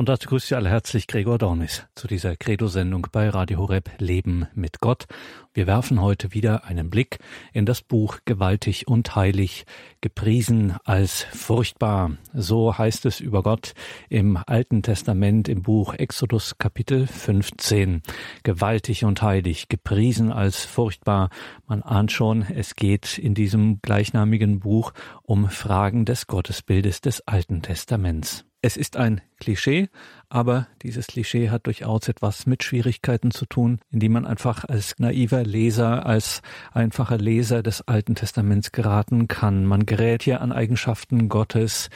Und dazu grüßt Sie alle herzlich Gregor Dornis zu dieser Credo-Sendung bei Radio Horeb Leben mit Gott. Wir werfen heute wieder einen Blick in das Buch Gewaltig und Heilig, gepriesen als furchtbar. So heißt es über Gott im Alten Testament im Buch Exodus Kapitel 15. Gewaltig und heilig, gepriesen als furchtbar. Man ahnt schon, es geht in diesem gleichnamigen Buch um Fragen des Gottesbildes des Alten Testaments. Es ist ein Klischee, aber dieses Klischee hat durchaus etwas mit Schwierigkeiten zu tun, in die man einfach als naiver Leser, als einfacher Leser des Alten Testaments geraten kann. Man gerät hier an Eigenschaften Gottes,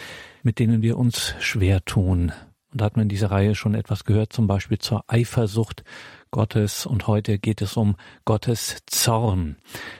mit denen wir uns schwer tun. Und da hat man in dieser Reihe schon etwas gehört, zum Beispiel zur Eifersucht Gottes und heute geht es um Gottes Zorn.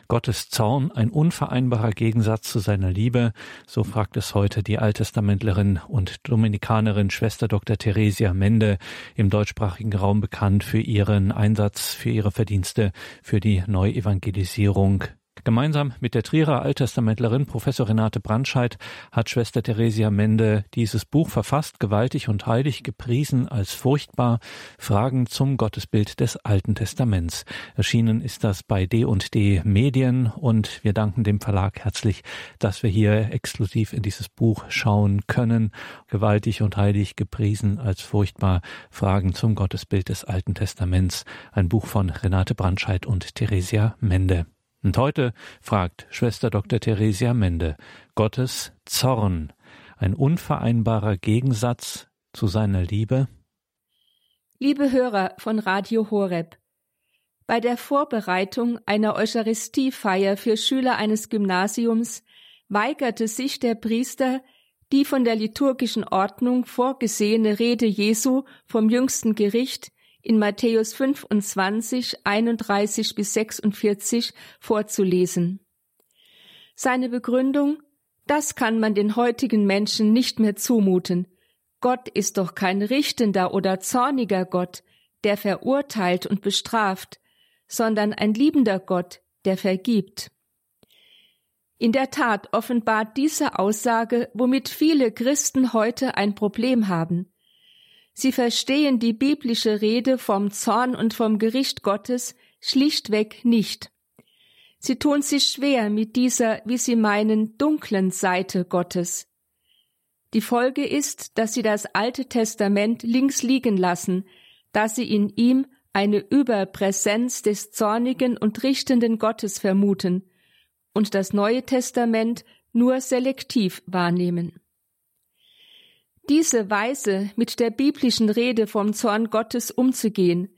Gottes Zorn, ein unvereinbarer Gegensatz zu seiner Liebe, so fragt es heute die Alttestamentlerin und Dominikanerin Schwester Dr. Theresia Mende im deutschsprachigen Raum bekannt für ihren Einsatz, für ihre Verdienste, für die Neuevangelisierung Gemeinsam mit der Trierer Alttestamentlerin Professor Renate Brandscheid hat Schwester Theresia Mende dieses Buch verfasst, gewaltig und heilig gepriesen als furchtbar Fragen zum Gottesbild des Alten Testaments. Erschienen ist das bei D&D Medien und wir danken dem Verlag herzlich, dass wir hier exklusiv in dieses Buch schauen können. Gewaltig und heilig gepriesen als furchtbar Fragen zum Gottesbild des Alten Testaments. Ein Buch von Renate Brandscheid und Theresia Mende. Und heute fragt Schwester Dr. Theresia Mende, Gottes Zorn, ein unvereinbarer Gegensatz zu seiner Liebe? Liebe Hörer von Radio Horeb, bei der Vorbereitung einer Eucharistiefeier für Schüler eines Gymnasiums weigerte sich der Priester, die von der liturgischen Ordnung vorgesehene Rede Jesu vom jüngsten Gericht in Matthäus 25, 31 bis 46 vorzulesen. Seine Begründung, das kann man den heutigen Menschen nicht mehr zumuten. Gott ist doch kein richtender oder zorniger Gott, der verurteilt und bestraft, sondern ein liebender Gott, der vergibt. In der Tat offenbart diese Aussage, womit viele Christen heute ein Problem haben. Sie verstehen die biblische Rede vom Zorn und vom Gericht Gottes schlichtweg nicht. Sie tun sich schwer mit dieser, wie sie meinen, dunklen Seite Gottes. Die Folge ist, dass sie das Alte Testament links liegen lassen, da sie in ihm eine Überpräsenz des zornigen und richtenden Gottes vermuten und das Neue Testament nur selektiv wahrnehmen. Diese Weise, mit der biblischen Rede vom Zorn Gottes umzugehen,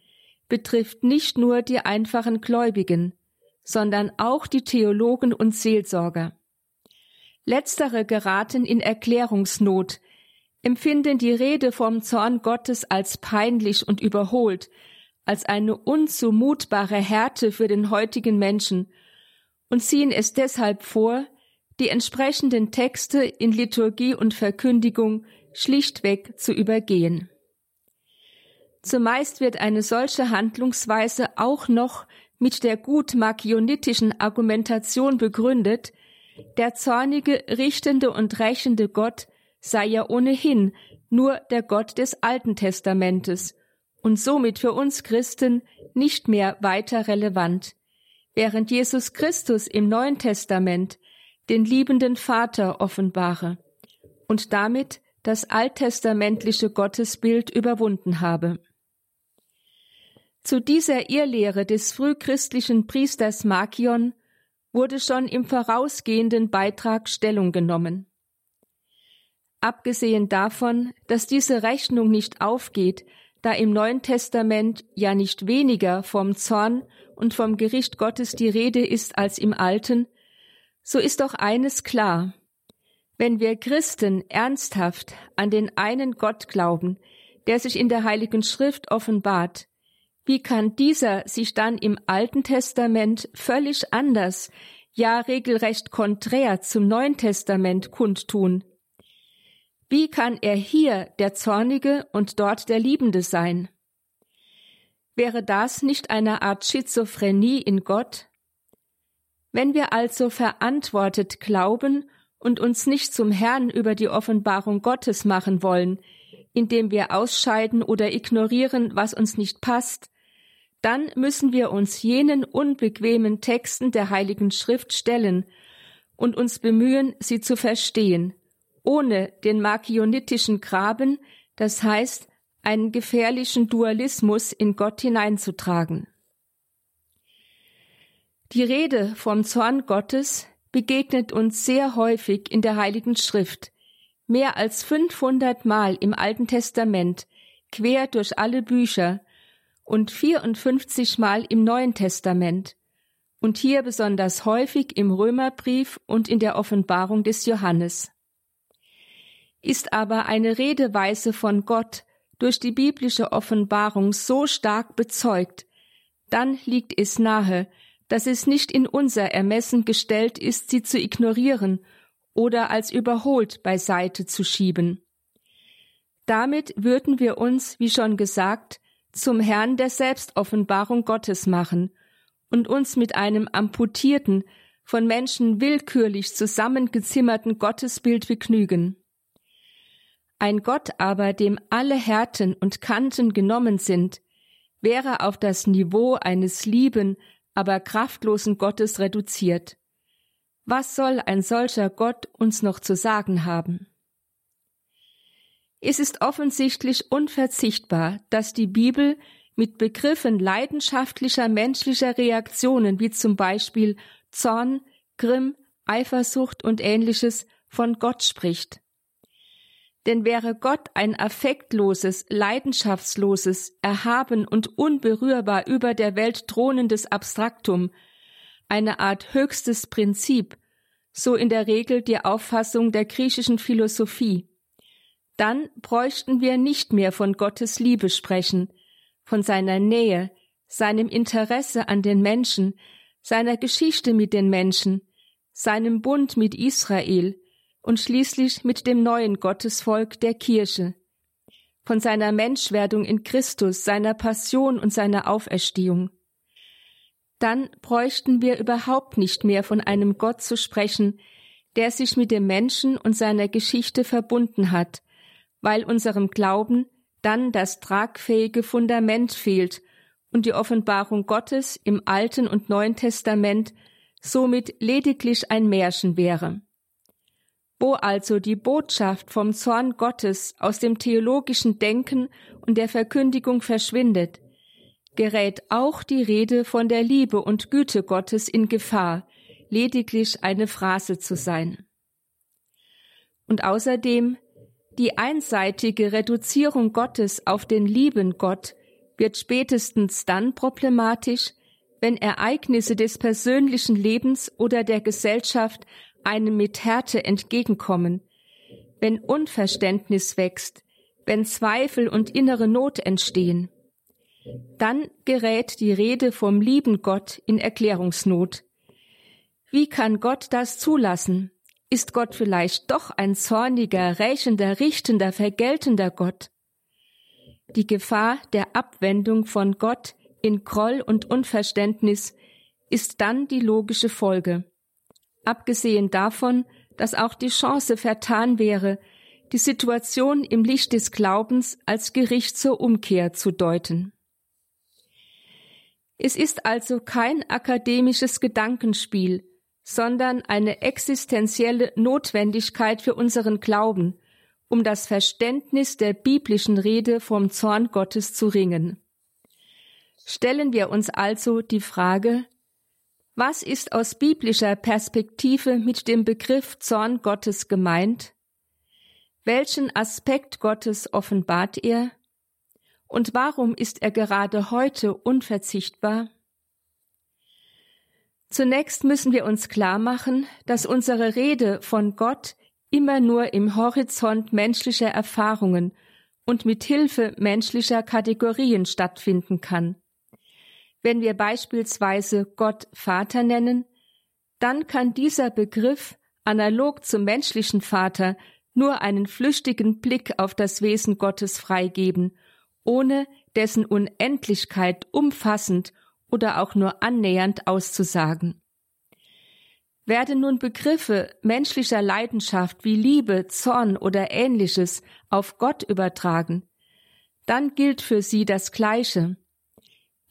betrifft nicht nur die einfachen Gläubigen, sondern auch die Theologen und Seelsorger. Letztere geraten in Erklärungsnot, empfinden die Rede vom Zorn Gottes als peinlich und überholt, als eine unzumutbare Härte für den heutigen Menschen und ziehen es deshalb vor, die entsprechenden Texte in Liturgie und Verkündigung schlichtweg zu übergehen. Zumeist wird eine solche Handlungsweise auch noch mit der gut makionitischen Argumentation begründet, der zornige, richtende und rächende Gott sei ja ohnehin nur der Gott des Alten Testamentes und somit für uns Christen nicht mehr weiter relevant, während Jesus Christus im Neuen Testament den liebenden Vater offenbare und damit das alttestamentliche Gottesbild überwunden habe. Zu dieser Irrlehre des frühchristlichen Priesters Markion wurde schon im vorausgehenden Beitrag Stellung genommen. Abgesehen davon, dass diese Rechnung nicht aufgeht, da im Neuen Testament ja nicht weniger vom Zorn und vom Gericht Gottes die Rede ist als im Alten, so ist doch eines klar. Wenn wir Christen ernsthaft an den einen Gott glauben, der sich in der Heiligen Schrift offenbart, wie kann dieser sich dann im Alten Testament völlig anders, ja regelrecht konträr zum Neuen Testament kundtun? Wie kann er hier der Zornige und dort der Liebende sein? Wäre das nicht eine Art Schizophrenie in Gott? Wenn wir also verantwortet glauben und uns nicht zum Herrn über die Offenbarung Gottes machen wollen, indem wir ausscheiden oder ignorieren, was uns nicht passt, dann müssen wir uns jenen unbequemen Texten der Heiligen Schrift stellen und uns bemühen, sie zu verstehen, ohne den makionitischen Graben, das heißt einen gefährlichen Dualismus in Gott hineinzutragen. Die Rede vom Zorn Gottes begegnet uns sehr häufig in der Heiligen Schrift, mehr als 500 Mal im Alten Testament, quer durch alle Bücher und 54 Mal im Neuen Testament und hier besonders häufig im Römerbrief und in der Offenbarung des Johannes. Ist aber eine Redeweise von Gott durch die biblische Offenbarung so stark bezeugt, dann liegt es nahe, dass es nicht in unser Ermessen gestellt ist, sie zu ignorieren oder als überholt beiseite zu schieben. Damit würden wir uns, wie schon gesagt, zum Herrn der Selbstoffenbarung Gottes machen und uns mit einem amputierten, von Menschen willkürlich zusammengezimmerten Gottesbild begnügen. Ein Gott aber, dem alle Härten und Kanten genommen sind, wäre auf das Niveau eines lieben, aber kraftlosen Gottes reduziert. Was soll ein solcher Gott uns noch zu sagen haben? Es ist offensichtlich unverzichtbar, dass die Bibel mit Begriffen leidenschaftlicher menschlicher Reaktionen wie zum Beispiel Zorn, Grimm, Eifersucht und ähnliches von Gott spricht. Denn wäre Gott ein affektloses, leidenschaftsloses, erhaben und unberührbar über der Welt thronendes Abstraktum, eine Art höchstes Prinzip, so in der Regel die Auffassung der griechischen Philosophie, dann bräuchten wir nicht mehr von Gottes Liebe sprechen, von seiner Nähe, seinem Interesse an den Menschen, seiner Geschichte mit den Menschen, seinem Bund mit Israel und schließlich mit dem neuen Gottesvolk der Kirche, von seiner Menschwerdung in Christus, seiner Passion und seiner Auferstehung. Dann bräuchten wir überhaupt nicht mehr von einem Gott zu sprechen, der sich mit dem Menschen und seiner Geschichte verbunden hat, weil unserem Glauben dann das tragfähige Fundament fehlt und die Offenbarung Gottes im Alten und Neuen Testament somit lediglich ein Märchen wäre. Wo also die Botschaft vom Zorn Gottes aus dem theologischen Denken und der Verkündigung verschwindet, gerät auch die Rede von der Liebe und Güte Gottes in Gefahr, lediglich eine Phrase zu sein. Und außerdem die einseitige Reduzierung Gottes auf den lieben Gott wird spätestens dann problematisch, wenn Ereignisse des persönlichen Lebens oder der Gesellschaft einem mit Härte entgegenkommen, wenn Unverständnis wächst, wenn Zweifel und innere Not entstehen. Dann gerät die Rede vom lieben Gott in Erklärungsnot. Wie kann Gott das zulassen? Ist Gott vielleicht doch ein zorniger, rächender, richtender, vergeltender Gott? Die Gefahr der Abwendung von Gott in Groll und Unverständnis ist dann die logische Folge. Abgesehen davon, dass auch die Chance vertan wäre, die Situation im Licht des Glaubens als Gericht zur Umkehr zu deuten. Es ist also kein akademisches Gedankenspiel, sondern eine existenzielle Notwendigkeit für unseren Glauben, um das Verständnis der biblischen Rede vom Zorn Gottes zu ringen. Stellen wir uns also die Frage, was ist aus biblischer Perspektive mit dem Begriff Zorn Gottes gemeint? Welchen Aspekt Gottes offenbart er? Und warum ist er gerade heute unverzichtbar? Zunächst müssen wir uns klar machen, dass unsere Rede von Gott immer nur im Horizont menschlicher Erfahrungen und mit Hilfe menschlicher Kategorien stattfinden kann. Wenn wir beispielsweise Gott Vater nennen, dann kann dieser Begriff analog zum menschlichen Vater nur einen flüchtigen Blick auf das Wesen Gottes freigeben, ohne dessen Unendlichkeit umfassend oder auch nur annähernd auszusagen. Werden nun Begriffe menschlicher Leidenschaft wie Liebe, Zorn oder ähnliches auf Gott übertragen, dann gilt für sie das Gleiche.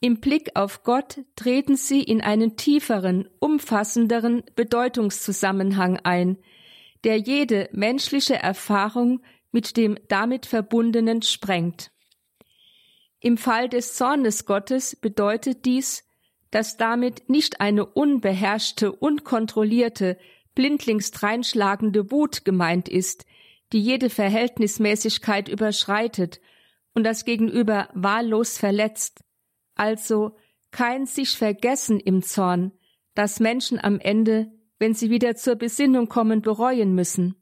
Im Blick auf Gott treten sie in einen tieferen, umfassenderen Bedeutungszusammenhang ein, der jede menschliche Erfahrung mit dem damit verbundenen sprengt. Im Fall des Zornes Gottes bedeutet dies, dass damit nicht eine unbeherrschte, unkontrollierte, blindlings dreinschlagende Wut gemeint ist, die jede Verhältnismäßigkeit überschreitet und das Gegenüber wahllos verletzt, also kein sich vergessen im Zorn, das Menschen am Ende, wenn sie wieder zur Besinnung kommen, bereuen müssen.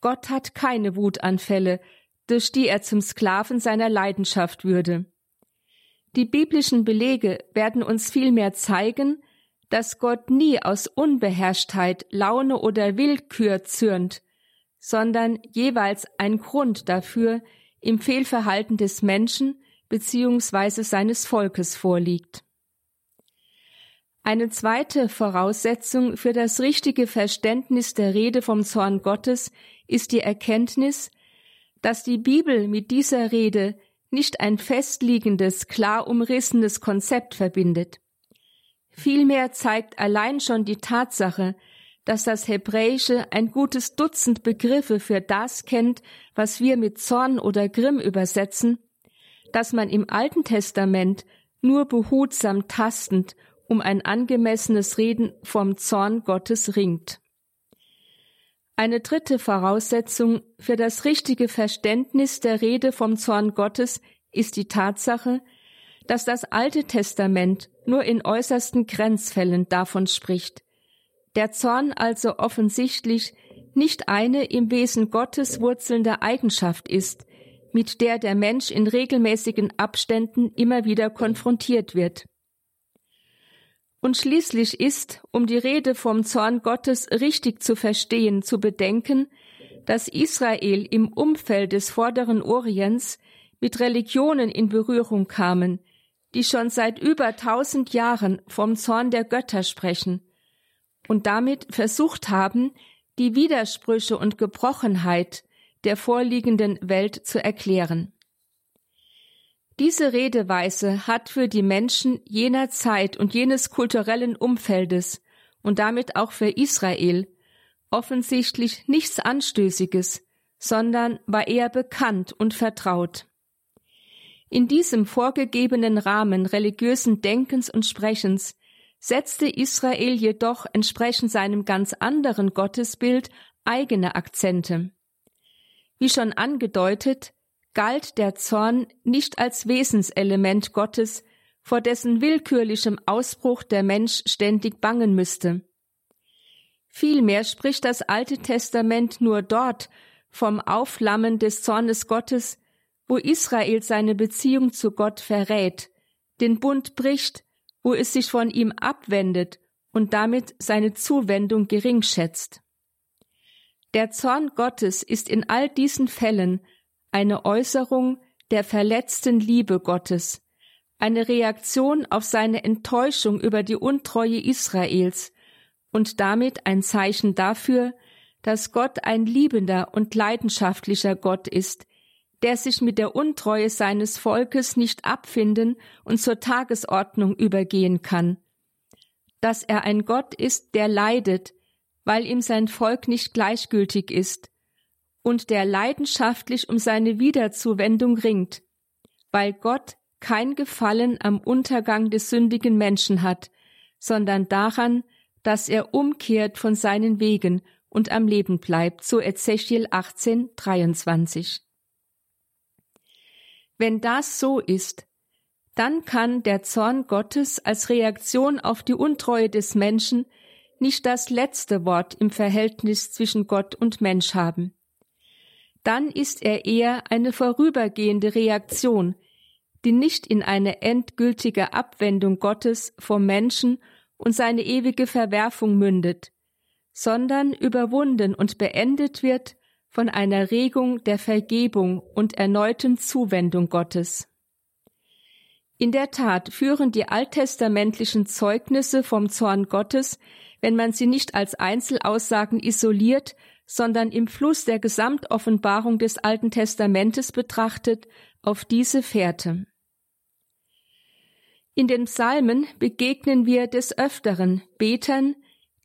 Gott hat keine Wutanfälle, durch die er zum Sklaven seiner Leidenschaft würde. Die biblischen Belege werden uns vielmehr zeigen, dass Gott nie aus Unbeherrschtheit, Laune oder Willkür zürnt, sondern jeweils ein Grund dafür im Fehlverhalten des Menschen bzw. seines Volkes vorliegt. Eine zweite Voraussetzung für das richtige Verständnis der Rede vom Zorn Gottes ist die Erkenntnis, dass die Bibel mit dieser Rede nicht ein festliegendes, klar umrissenes Konzept verbindet. Vielmehr zeigt allein schon die Tatsache, dass das Hebräische ein gutes Dutzend Begriffe für das kennt, was wir mit Zorn oder Grimm übersetzen, dass man im Alten Testament nur behutsam tastend um ein angemessenes Reden vom Zorn Gottes ringt. Eine dritte Voraussetzung für das richtige Verständnis der Rede vom Zorn Gottes ist die Tatsache, dass das Alte Testament nur in äußersten Grenzfällen davon spricht. Der Zorn also offensichtlich nicht eine im Wesen Gottes wurzelnde Eigenschaft ist, mit der der Mensch in regelmäßigen Abständen immer wieder konfrontiert wird. Und schließlich ist, um die Rede vom Zorn Gottes richtig zu verstehen, zu bedenken, dass Israel im Umfeld des vorderen Orients mit Religionen in Berührung kamen, die schon seit über tausend Jahren vom Zorn der Götter sprechen und damit versucht haben, die Widersprüche und Gebrochenheit der vorliegenden Welt zu erklären. Diese Redeweise hat für die Menschen jener Zeit und jenes kulturellen Umfeldes und damit auch für Israel offensichtlich nichts Anstößiges, sondern war eher bekannt und vertraut. In diesem vorgegebenen Rahmen religiösen Denkens und Sprechens setzte Israel jedoch entsprechend seinem ganz anderen Gottesbild eigene Akzente. Wie schon angedeutet, galt der Zorn nicht als Wesenselement Gottes, vor dessen willkürlichem Ausbruch der Mensch ständig bangen müsste. Vielmehr spricht das Alte Testament nur dort vom Aufflammen des Zornes Gottes, wo Israel seine Beziehung zu Gott verrät, den Bund bricht, wo es sich von ihm abwendet und damit seine Zuwendung gering schätzt. Der Zorn Gottes ist in all diesen Fällen eine Äußerung der verletzten Liebe Gottes, eine Reaktion auf seine Enttäuschung über die Untreue Israels und damit ein Zeichen dafür, dass Gott ein liebender und leidenschaftlicher Gott ist, der sich mit der Untreue seines Volkes nicht abfinden und zur Tagesordnung übergehen kann, dass er ein Gott ist, der leidet, weil ihm sein Volk nicht gleichgültig ist, und der leidenschaftlich um seine Wiederzuwendung ringt, weil Gott kein Gefallen am Untergang des sündigen Menschen hat, sondern daran, dass er umkehrt von seinen Wegen und am Leben bleibt, so Ezechiel 18, 23. Wenn das so ist, dann kann der Zorn Gottes als Reaktion auf die Untreue des Menschen nicht das letzte Wort im Verhältnis zwischen Gott und Mensch haben dann ist er eher eine vorübergehende Reaktion, die nicht in eine endgültige Abwendung Gottes vom Menschen und seine ewige Verwerfung mündet, sondern überwunden und beendet wird von einer Regung der Vergebung und erneuten Zuwendung Gottes. In der Tat führen die alttestamentlichen Zeugnisse vom Zorn Gottes, wenn man sie nicht als Einzelaussagen isoliert, sondern im Fluss der Gesamtoffenbarung des Alten Testamentes betrachtet, auf diese Fährte. In den Psalmen begegnen wir des Öfteren Betern,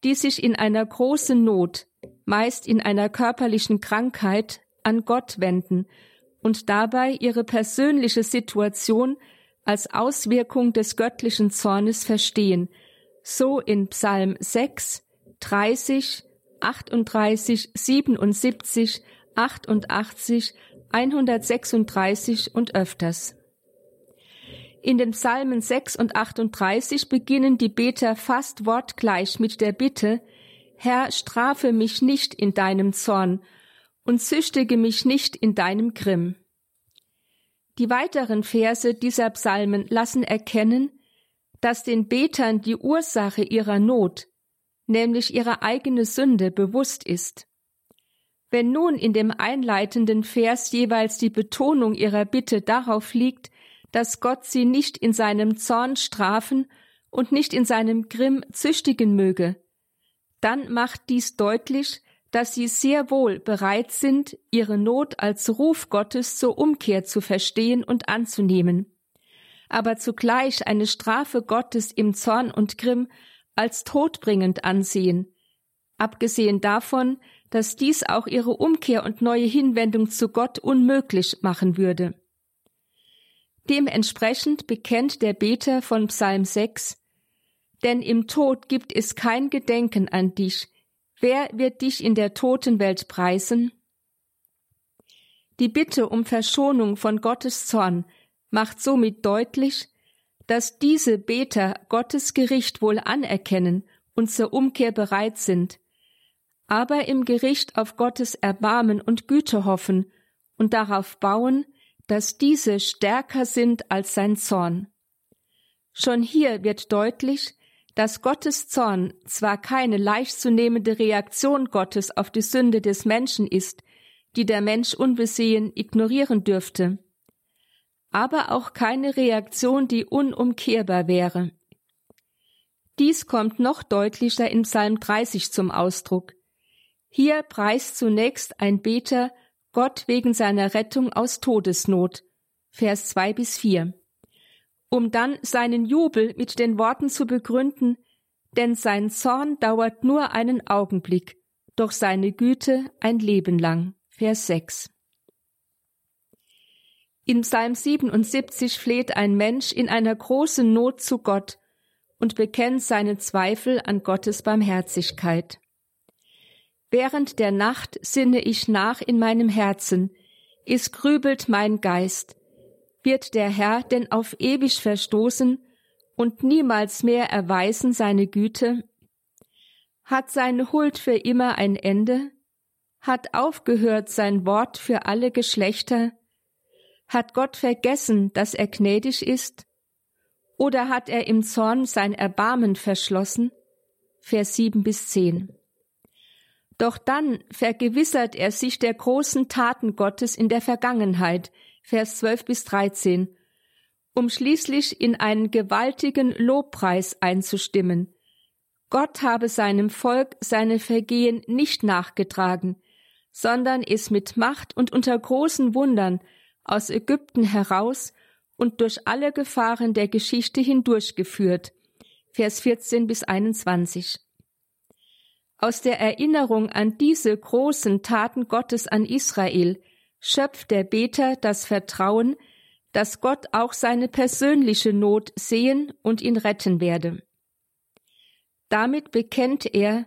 die sich in einer großen Not, meist in einer körperlichen Krankheit, an Gott wenden und dabei ihre persönliche Situation als Auswirkung des göttlichen Zornes verstehen, so in Psalm 6, 30, 38, 77, 88, 136 und öfters. In den Psalmen 6 und 38 beginnen die Beter fast wortgleich mit der Bitte, Herr, strafe mich nicht in deinem Zorn und züchtige mich nicht in deinem Grimm. Die weiteren Verse dieser Psalmen lassen erkennen, dass den Betern die Ursache ihrer Not, nämlich ihre eigene Sünde, bewusst ist. Wenn nun in dem einleitenden Vers jeweils die Betonung ihrer Bitte darauf liegt, dass Gott sie nicht in seinem Zorn strafen und nicht in seinem Grimm züchtigen möge, dann macht dies deutlich, dass sie sehr wohl bereit sind, ihre Not als Ruf Gottes zur Umkehr zu verstehen und anzunehmen, aber zugleich eine Strafe Gottes im Zorn und Grimm als todbringend ansehen, abgesehen davon, dass dies auch ihre Umkehr und neue Hinwendung zu Gott unmöglich machen würde. Dementsprechend bekennt der Beter von Psalm 6, Denn im Tod gibt es kein Gedenken an dich, Wer wird dich in der Totenwelt preisen? Die Bitte um Verschonung von Gottes Zorn macht somit deutlich, dass diese Beter Gottes Gericht wohl anerkennen und zur Umkehr bereit sind, aber im Gericht auf Gottes Erbarmen und Güte hoffen und darauf bauen, dass diese stärker sind als sein Zorn. Schon hier wird deutlich, dass Gottes Zorn zwar keine leicht zu nehmende Reaktion Gottes auf die Sünde des Menschen ist, die der Mensch unbesehen ignorieren dürfte, aber auch keine Reaktion, die unumkehrbar wäre. Dies kommt noch deutlicher in Psalm 30 zum Ausdruck. Hier preist zunächst ein Beter Gott wegen seiner Rettung aus Todesnot. Vers 2 bis 4 um dann seinen Jubel mit den Worten zu begründen, denn sein Zorn dauert nur einen Augenblick, doch seine Güte ein Leben lang. Vers 6. In Psalm 77 fleht ein Mensch in einer großen Not zu Gott und bekennt seine Zweifel an Gottes Barmherzigkeit. Während der Nacht sinne ich nach in meinem Herzen, es grübelt mein Geist, wird der Herr denn auf ewig verstoßen und niemals mehr erweisen seine Güte? Hat seine Huld für immer ein Ende? Hat aufgehört sein Wort für alle Geschlechter? Hat Gott vergessen, dass er gnädig ist? Oder hat er im Zorn sein Erbarmen verschlossen? Vers 7 bis 10. Doch dann vergewissert er sich der großen Taten Gottes in der Vergangenheit, Vers 12 bis 13, um schließlich in einen gewaltigen Lobpreis einzustimmen. Gott habe seinem Volk seine Vergehen nicht nachgetragen, sondern es mit Macht und unter großen Wundern aus Ägypten heraus und durch alle Gefahren der Geschichte hindurchgeführt. Vers 14 bis 21. Aus der Erinnerung an diese großen Taten Gottes an Israel schöpft der Beter das Vertrauen, dass Gott auch seine persönliche Not sehen und ihn retten werde. Damit bekennt er,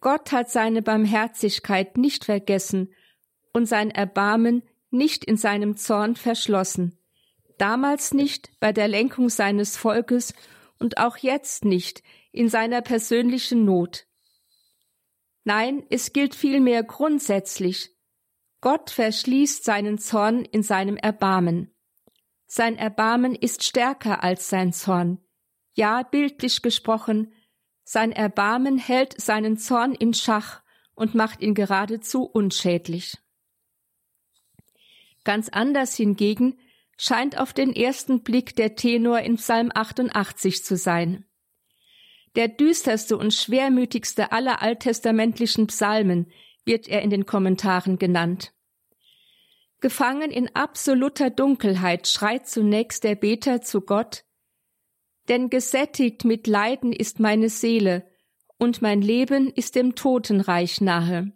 Gott hat seine Barmherzigkeit nicht vergessen und sein Erbarmen nicht in seinem Zorn verschlossen, damals nicht bei der Lenkung seines Volkes und auch jetzt nicht in seiner persönlichen Not. Nein, es gilt vielmehr grundsätzlich, Gott verschließt seinen Zorn in seinem Erbarmen. Sein Erbarmen ist stärker als sein Zorn. Ja, bildlich gesprochen, sein Erbarmen hält seinen Zorn in Schach und macht ihn geradezu unschädlich. Ganz anders hingegen scheint auf den ersten Blick der Tenor in Psalm 88 zu sein. Der düsterste und schwermütigste aller alttestamentlichen Psalmen wird er in den Kommentaren genannt. Gefangen in absoluter Dunkelheit schreit zunächst der Beter zu Gott, denn gesättigt mit Leiden ist meine Seele, und mein Leben ist dem Totenreich nahe.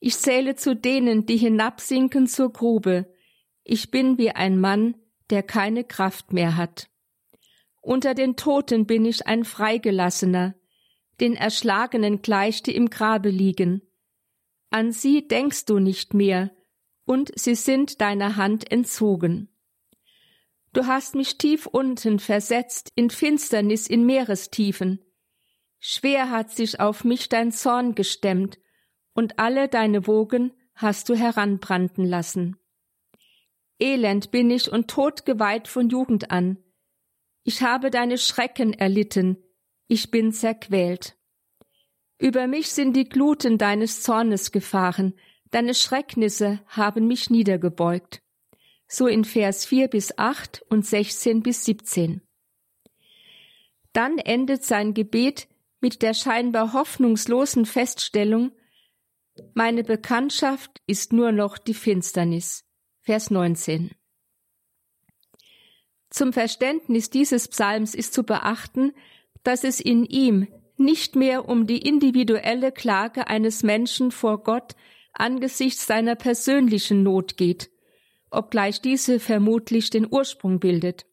Ich zähle zu denen, die hinabsinken zur Grube. Ich bin wie ein Mann, der keine Kraft mehr hat. Unter den Toten bin ich ein Freigelassener, den Erschlagenen gleich, die im Grabe liegen. An sie denkst du nicht mehr, und sie sind deiner Hand entzogen. Du hast mich tief unten versetzt in Finsternis in Meerestiefen. Schwer hat sich auf mich dein Zorn gestemmt, und alle deine Wogen hast du heranbranden lassen. Elend bin ich und todgeweiht von Jugend an. Ich habe deine Schrecken erlitten, ich bin zerquält. Über mich sind die Gluten deines Zornes gefahren, deine Schrecknisse haben mich niedergebeugt. So in Vers 4 bis 8 und 16 bis 17. Dann endet sein Gebet mit der scheinbar hoffnungslosen Feststellung, meine Bekanntschaft ist nur noch die Finsternis. Vers 19. Zum Verständnis dieses Psalms ist zu beachten, dass es in ihm nicht mehr um die individuelle Klage eines Menschen vor Gott angesichts seiner persönlichen Not geht, obgleich diese vermutlich den Ursprung bildet,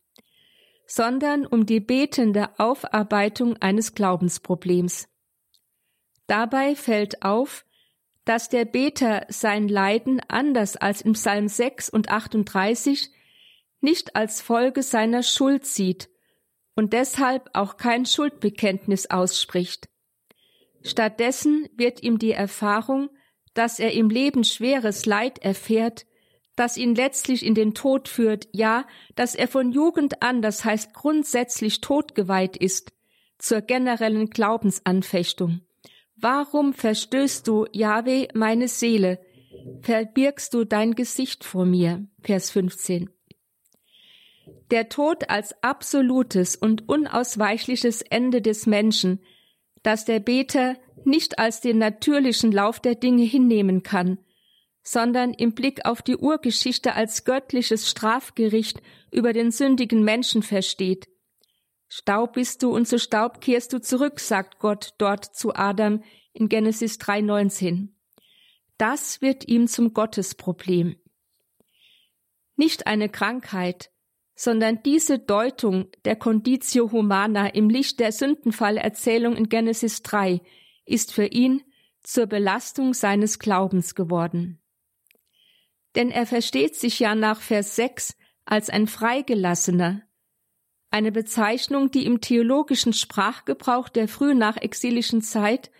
sondern um die betende Aufarbeitung eines Glaubensproblems. Dabei fällt auf, dass der Beter sein Leiden anders als im Psalm 6 und 38 nicht als Folge seiner Schuld sieht und deshalb auch kein Schuldbekenntnis ausspricht. Stattdessen wird ihm die Erfahrung, dass er im Leben schweres Leid erfährt, das ihn letztlich in den Tod führt, ja, dass er von Jugend an, das heißt grundsätzlich todgeweiht ist, zur generellen Glaubensanfechtung. Warum verstößt du, Jahwe, meine Seele? Verbirgst du dein Gesicht vor mir? Vers 15. Der Tod als absolutes und unausweichliches Ende des Menschen, das der Beter nicht als den natürlichen Lauf der Dinge hinnehmen kann, sondern im Blick auf die Urgeschichte als göttliches Strafgericht über den sündigen Menschen versteht, Staub bist du und zu Staub kehrst du zurück, sagt Gott dort zu Adam in Genesis 3,19. Das wird ihm zum Gottesproblem. Nicht eine Krankheit, sondern diese Deutung der Conditio Humana im Licht der Sündenfallerzählung in Genesis 3 ist für ihn zur Belastung seines Glaubens geworden. Denn er versteht sich ja nach Vers 6 als ein Freigelassener, eine Bezeichnung, die im theologischen Sprachgebrauch der frühnachexilischen Zeit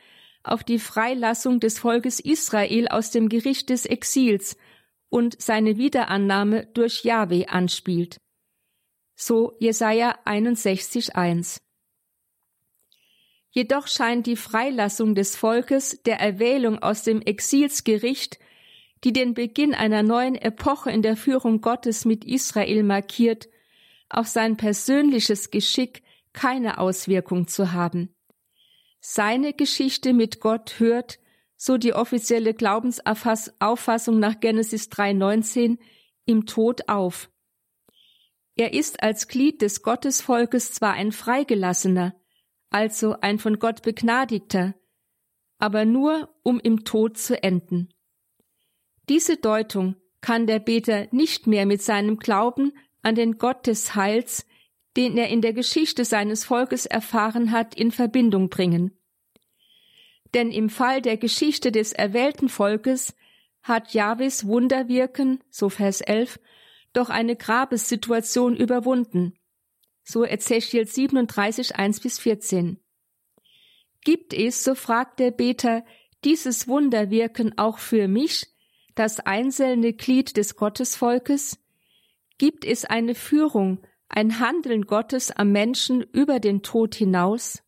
auf die Freilassung des Volkes Israel aus dem Gericht des Exils und seine Wiederannahme durch Jahwe anspielt. So Jesaja 61,1. Jedoch scheint die Freilassung des Volkes der Erwählung aus dem Exilsgericht, die den Beginn einer neuen Epoche in der Führung Gottes mit Israel markiert, auf sein persönliches Geschick keine Auswirkung zu haben. Seine Geschichte mit Gott hört, so die offizielle Glaubensauffassung nach Genesis 3,19, im Tod auf. Er ist als Glied des Gottesvolkes zwar ein Freigelassener, also ein von Gott begnadigter, aber nur, um im Tod zu enden. Diese Deutung kann der Beter nicht mehr mit seinem Glauben an den Gott des Heils, den er in der Geschichte seines Volkes erfahren hat, in Verbindung bringen. Denn im Fall der Geschichte des erwählten Volkes hat Jahwes Wunderwirken, so Vers 11, doch eine Grabessituation überwunden. So Ezechiel 37, 1 bis 14. Gibt es, so fragt der Beter, dieses Wunderwirken auch für mich, das einzelne Glied des Gottesvolkes? Gibt es eine Führung, ein Handeln Gottes am Menschen über den Tod hinaus?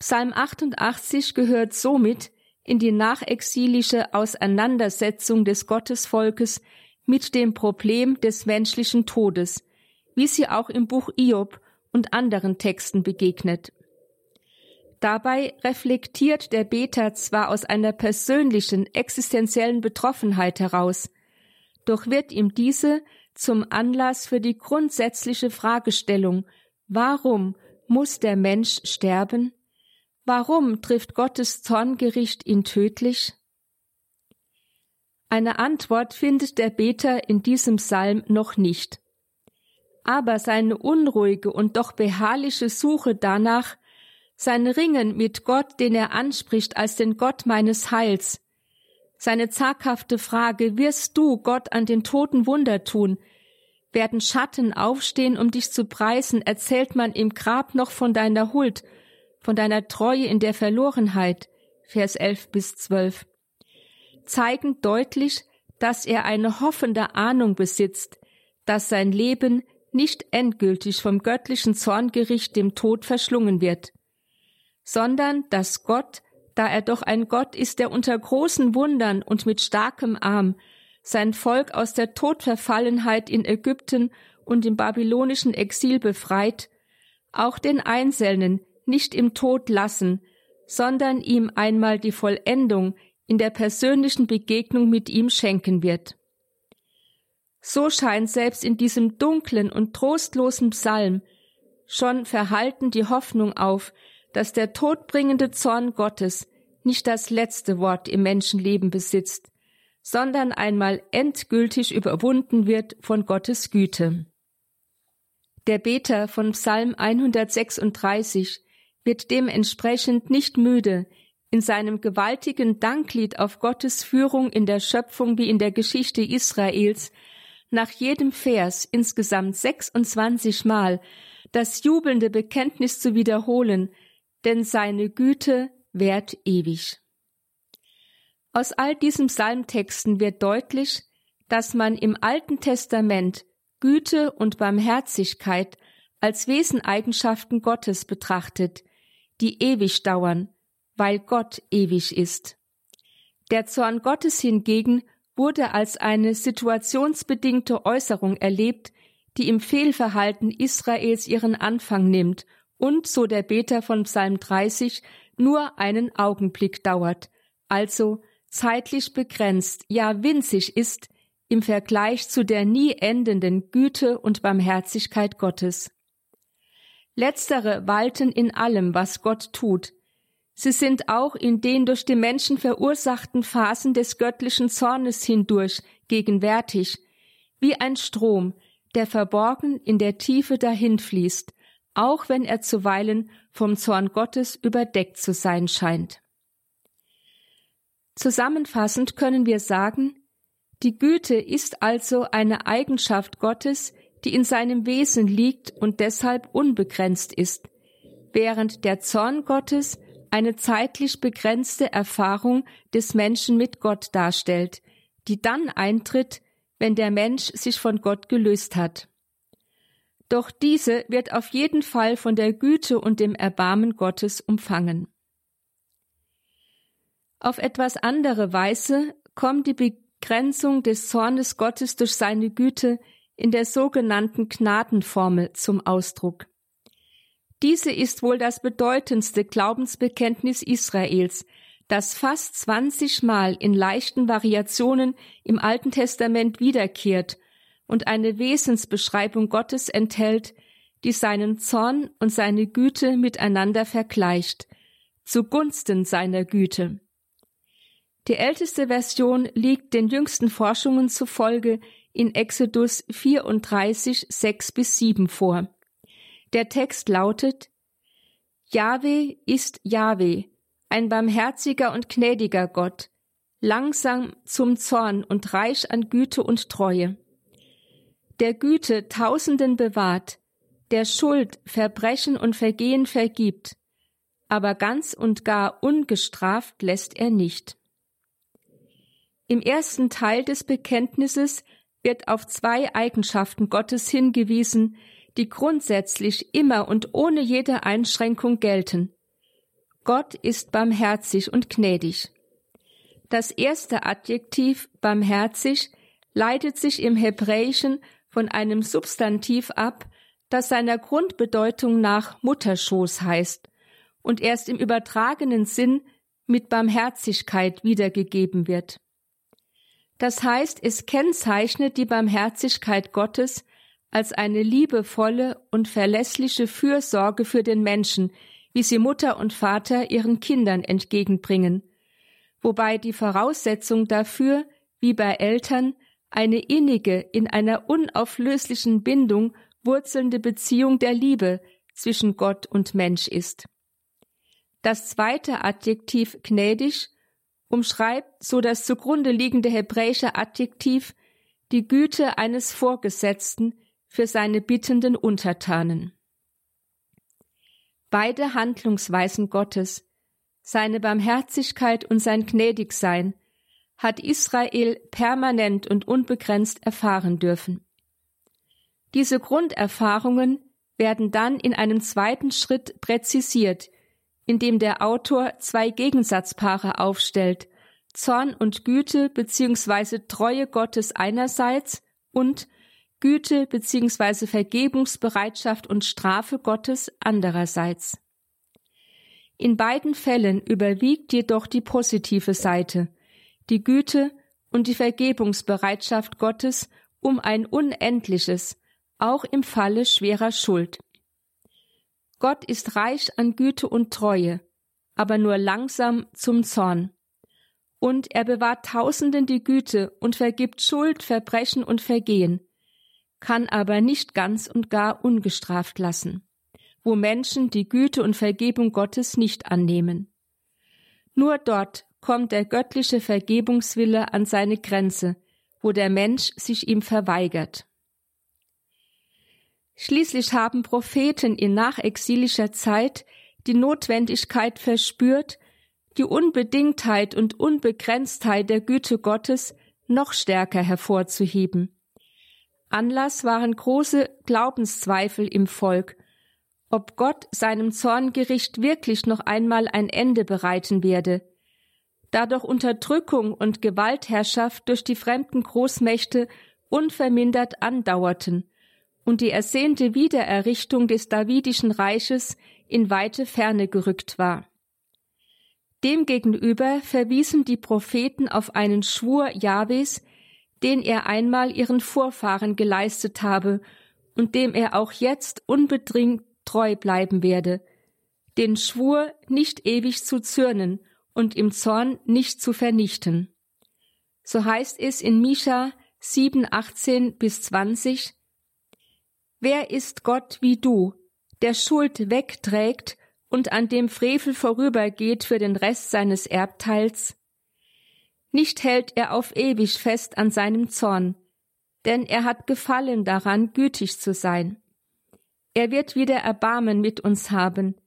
Psalm 88 gehört somit in die nachexilische Auseinandersetzung des Gottesvolkes mit dem Problem des menschlichen Todes, wie sie auch im Buch Iob und anderen Texten begegnet. Dabei reflektiert der Beter zwar aus einer persönlichen, existenziellen Betroffenheit heraus, doch wird ihm diese zum Anlass für die grundsätzliche Fragestellung, warum muss der Mensch sterben? Warum trifft Gottes Zorngericht ihn tödlich? Eine Antwort findet der Beter in diesem Psalm noch nicht. Aber seine unruhige und doch beharrliche Suche danach, sein Ringen mit Gott, den er anspricht als den Gott meines Heils, seine zaghafte Frage, wirst du, Gott, an den Toten Wunder tun? Werden Schatten aufstehen, um dich zu preisen? Erzählt man im Grab noch von deiner Huld, von deiner Treue in der Verlorenheit? Vers 11 bis 12. Zeigen deutlich, dass er eine hoffende Ahnung besitzt, dass sein Leben nicht endgültig vom göttlichen Zorngericht dem Tod verschlungen wird, sondern dass Gott da er doch ein Gott ist, der unter großen Wundern und mit starkem Arm sein Volk aus der Todverfallenheit in Ägypten und im babylonischen Exil befreit, auch den Einzelnen nicht im Tod lassen, sondern ihm einmal die Vollendung in der persönlichen Begegnung mit ihm schenken wird. So scheint selbst in diesem dunklen und trostlosen Psalm schon verhalten die Hoffnung auf, dass der todbringende Zorn Gottes nicht das letzte Wort im Menschenleben besitzt, sondern einmal endgültig überwunden wird von Gottes Güte. Der Beter von Psalm 136 wird dementsprechend nicht müde, in seinem gewaltigen Danklied auf Gottes Führung in der Schöpfung wie in der Geschichte Israels nach jedem Vers insgesamt 26 Mal das jubelnde Bekenntnis zu wiederholen, denn seine Güte währt ewig. Aus all diesen Psalmtexten wird deutlich, dass man im Alten Testament Güte und Barmherzigkeit als Weseneigenschaften Gottes betrachtet, die ewig dauern, weil Gott ewig ist. Der Zorn Gottes hingegen wurde als eine situationsbedingte Äußerung erlebt, die im Fehlverhalten Israels ihren Anfang nimmt und, so der Beter von Psalm 30, nur einen Augenblick dauert, also zeitlich begrenzt, ja winzig ist im Vergleich zu der nie endenden Güte und Barmherzigkeit Gottes. Letztere walten in allem, was Gott tut. Sie sind auch in den durch die Menschen verursachten Phasen des göttlichen Zornes hindurch gegenwärtig, wie ein Strom, der verborgen in der Tiefe dahinfließt, auch wenn er zuweilen vom Zorn Gottes überdeckt zu sein scheint. Zusammenfassend können wir sagen, die Güte ist also eine Eigenschaft Gottes, die in seinem Wesen liegt und deshalb unbegrenzt ist, während der Zorn Gottes eine zeitlich begrenzte Erfahrung des Menschen mit Gott darstellt, die dann eintritt, wenn der Mensch sich von Gott gelöst hat. Doch diese wird auf jeden Fall von der Güte und dem Erbarmen Gottes umfangen. Auf etwas andere Weise kommt die Begrenzung des Zornes Gottes durch seine Güte in der sogenannten Gnadenformel zum Ausdruck. Diese ist wohl das bedeutendste Glaubensbekenntnis Israels, das fast 20 Mal in leichten Variationen im Alten Testament wiederkehrt und eine Wesensbeschreibung Gottes enthält, die seinen Zorn und seine Güte miteinander vergleicht, zugunsten seiner Güte. Die älteste Version liegt den jüngsten Forschungen zufolge in Exodus 34, 6 bis 7 vor. Der Text lautet, Jahwe ist Jahwe, ein barmherziger und gnädiger Gott, langsam zum Zorn und reich an Güte und Treue der Güte Tausenden bewahrt, der Schuld, Verbrechen und Vergehen vergibt, aber ganz und gar ungestraft lässt er nicht. Im ersten Teil des Bekenntnisses wird auf zwei Eigenschaften Gottes hingewiesen, die grundsätzlich immer und ohne jede Einschränkung gelten. Gott ist barmherzig und gnädig. Das erste Adjektiv barmherzig leitet sich im Hebräischen von einem Substantiv ab, das seiner Grundbedeutung nach Mutterschoß heißt und erst im übertragenen Sinn mit Barmherzigkeit wiedergegeben wird. Das heißt, es kennzeichnet die Barmherzigkeit Gottes als eine liebevolle und verlässliche Fürsorge für den Menschen, wie sie Mutter und Vater ihren Kindern entgegenbringen, wobei die Voraussetzung dafür, wie bei Eltern, eine innige, in einer unauflöslichen Bindung wurzelnde Beziehung der Liebe zwischen Gott und Mensch ist. Das zweite Adjektiv gnädig umschreibt so das zugrunde liegende hebräische Adjektiv die Güte eines Vorgesetzten für seine bittenden Untertanen. Beide Handlungsweisen Gottes, seine Barmherzigkeit und sein Gnädigsein, hat Israel permanent und unbegrenzt erfahren dürfen. Diese Grunderfahrungen werden dann in einem zweiten Schritt präzisiert in dem der Autor zwei Gegensatzpaare aufstellt, Zorn und Güte bzw. Treue Gottes einerseits und Güte bzw. Vergebungsbereitschaft und Strafe Gottes andererseits. In beiden Fällen überwiegt jedoch die positive Seite, die Güte und die Vergebungsbereitschaft Gottes um ein unendliches, auch im Falle schwerer Schuld. Gott ist reich an Güte und Treue, aber nur langsam zum Zorn. Und er bewahrt Tausenden die Güte und vergibt Schuld, Verbrechen und Vergehen, kann aber nicht ganz und gar ungestraft lassen, wo Menschen die Güte und Vergebung Gottes nicht annehmen. Nur dort kommt der göttliche Vergebungswille an seine Grenze, wo der Mensch sich ihm verweigert. Schließlich haben Propheten in nachexilischer Zeit die Notwendigkeit verspürt, die Unbedingtheit und Unbegrenztheit der Güte Gottes noch stärker hervorzuheben. Anlass waren große Glaubenszweifel im Volk, ob Gott seinem Zorngericht wirklich noch einmal ein Ende bereiten werde. Da doch Unterdrückung und Gewaltherrschaft durch die fremden Großmächte unvermindert andauerten und die ersehnte Wiedererrichtung des Davidischen Reiches in weite Ferne gerückt war. Demgegenüber verwiesen die Propheten auf einen Schwur Jahwes, den er einmal ihren Vorfahren geleistet habe und dem er auch jetzt unbedingt treu bleiben werde, den Schwur nicht ewig zu zürnen und im Zorn nicht zu vernichten. So heißt es in Mischa 7, 18 bis 20, Wer ist Gott wie du, der Schuld wegträgt und an dem Frevel vorübergeht für den Rest seines Erbteils? Nicht hält er auf ewig fest an seinem Zorn, denn er hat Gefallen daran, gütig zu sein. Er wird wieder Erbarmen mit uns haben,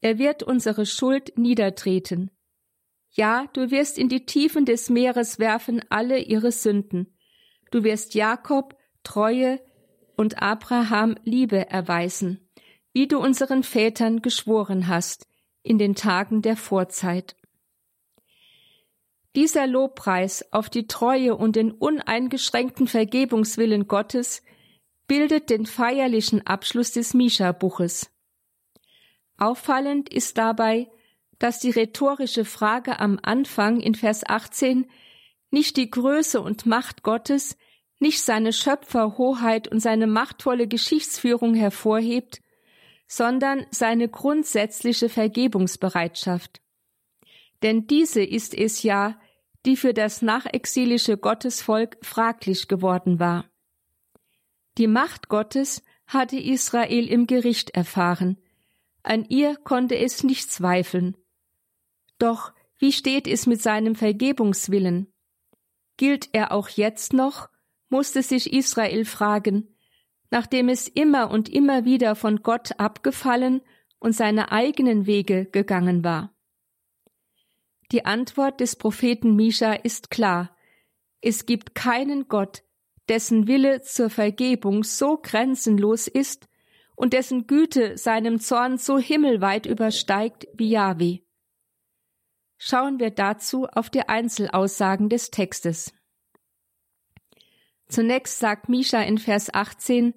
er wird unsere Schuld niedertreten. Ja, du wirst in die Tiefen des Meeres werfen alle ihre Sünden. Du wirst Jakob Treue, und Abraham Liebe erweisen, wie du unseren Vätern geschworen hast, in den Tagen der Vorzeit. Dieser Lobpreis auf die Treue und den uneingeschränkten Vergebungswillen Gottes bildet den feierlichen Abschluss des Mischa-Buches. Auffallend ist dabei, dass die rhetorische Frage am Anfang in Vers 18 nicht die Größe und Macht Gottes, nicht seine Schöpferhoheit und seine machtvolle Geschichtsführung hervorhebt, sondern seine grundsätzliche Vergebungsbereitschaft. Denn diese ist es ja, die für das nachexilische Gottesvolk fraglich geworden war. Die Macht Gottes hatte Israel im Gericht erfahren, an ihr konnte es nicht zweifeln. Doch wie steht es mit seinem Vergebungswillen? Gilt er auch jetzt noch musste sich Israel fragen, nachdem es immer und immer wieder von Gott abgefallen und seine eigenen Wege gegangen war. Die Antwort des Propheten Mischa ist klar. Es gibt keinen Gott, dessen Wille zur Vergebung so grenzenlos ist und dessen Güte seinem Zorn so himmelweit übersteigt wie Yahweh. Schauen wir dazu auf die Einzelaussagen des Textes. Zunächst sagt Misha in Vers 18,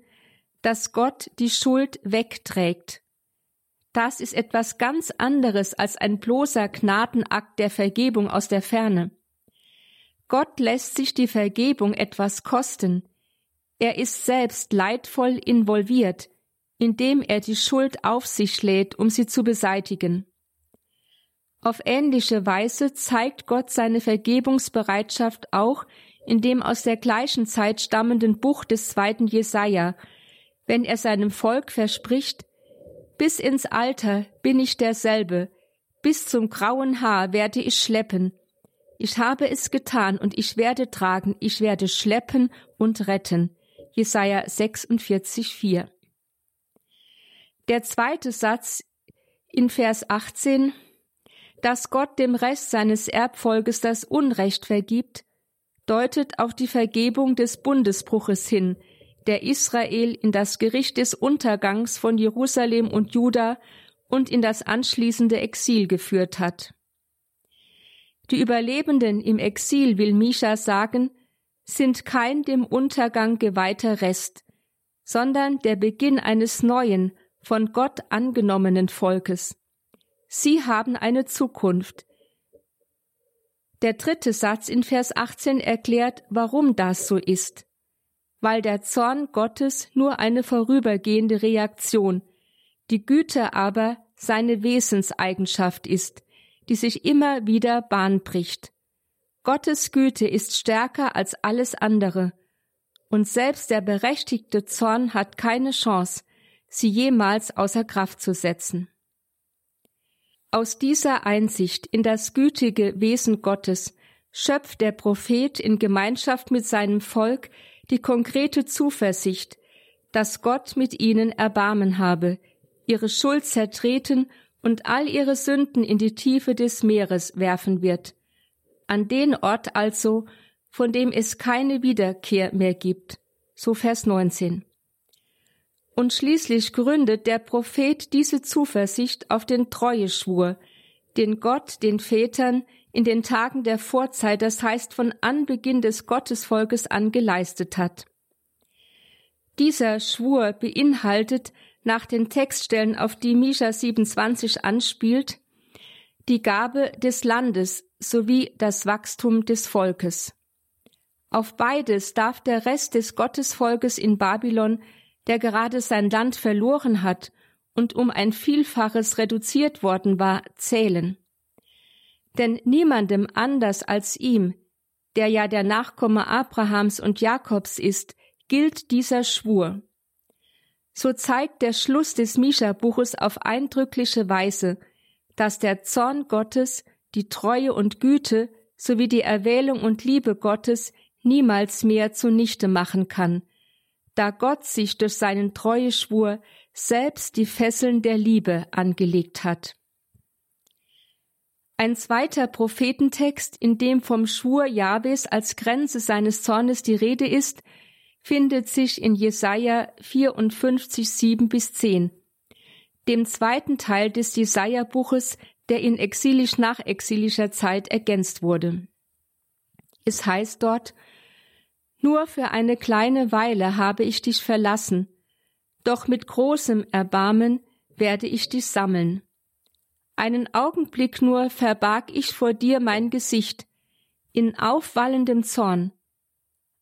dass Gott die Schuld wegträgt. Das ist etwas ganz anderes als ein bloßer Gnadenakt der Vergebung aus der Ferne. Gott lässt sich die Vergebung etwas kosten. Er ist selbst leidvoll involviert, indem er die Schuld auf sich lädt, um sie zu beseitigen. Auf ähnliche Weise zeigt Gott seine Vergebungsbereitschaft auch in dem aus der gleichen Zeit stammenden Buch des zweiten Jesaja, wenn er seinem Volk verspricht, bis ins Alter bin ich derselbe, bis zum grauen Haar werde ich schleppen. Ich habe es getan und ich werde tragen, ich werde schleppen und retten. Jesaja 46, 4. Der zweite Satz in Vers 18, dass Gott dem Rest seines Erbfolges das Unrecht vergibt, deutet auf die Vergebung des Bundesbruches hin, der Israel in das Gericht des Untergangs von Jerusalem und Juda und in das anschließende Exil geführt hat. Die Überlebenden im Exil, will Misha sagen, sind kein dem Untergang geweihter Rest, sondern der Beginn eines neuen, von Gott angenommenen Volkes. Sie haben eine Zukunft. Der dritte Satz in Vers 18 erklärt, warum das so ist. Weil der Zorn Gottes nur eine vorübergehende Reaktion, die Güte aber seine Wesenseigenschaft ist, die sich immer wieder Bahn bricht. Gottes Güte ist stärker als alles andere, und selbst der berechtigte Zorn hat keine Chance, sie jemals außer Kraft zu setzen. Aus dieser Einsicht in das gütige Wesen Gottes schöpft der Prophet in Gemeinschaft mit seinem Volk die konkrete Zuversicht, dass Gott mit ihnen Erbarmen habe, ihre Schuld zertreten und all ihre Sünden in die Tiefe des Meeres werfen wird, an den Ort also, von dem es keine Wiederkehr mehr gibt. So Vers 19. Und schließlich gründet der Prophet diese Zuversicht auf den Treueschwur, den Gott den Vätern in den Tagen der Vorzeit, das heißt von Anbeginn des Gottesvolkes an geleistet hat. Dieser Schwur beinhaltet nach den Textstellen, auf die Misha 27 anspielt, die Gabe des Landes sowie das Wachstum des Volkes. Auf beides darf der Rest des Gottesvolkes in Babylon der gerade sein Land verloren hat und um ein Vielfaches reduziert worden war, zählen. Denn niemandem anders als ihm, der ja der Nachkomme Abrahams und Jakobs ist, gilt dieser Schwur. So zeigt der Schluss des Mischa-Buches auf eindrückliche Weise, dass der Zorn Gottes, die Treue und Güte sowie die Erwählung und Liebe Gottes niemals mehr zunichte machen kann, da Gott sich durch seinen Treueschwur selbst die Fesseln der Liebe angelegt hat. Ein zweiter Prophetentext, in dem vom Schwur Jahwes als Grenze seines Zornes die Rede ist, findet sich in Jesaja 54, 7 bis 10, dem zweiten Teil des Jesaja-Buches, der in exilisch-nachexilischer Zeit ergänzt wurde. Es heißt dort, nur für eine kleine Weile habe ich dich verlassen, doch mit großem Erbarmen werde ich dich sammeln. Einen Augenblick nur verbarg ich vor dir mein Gesicht, in aufwallendem Zorn.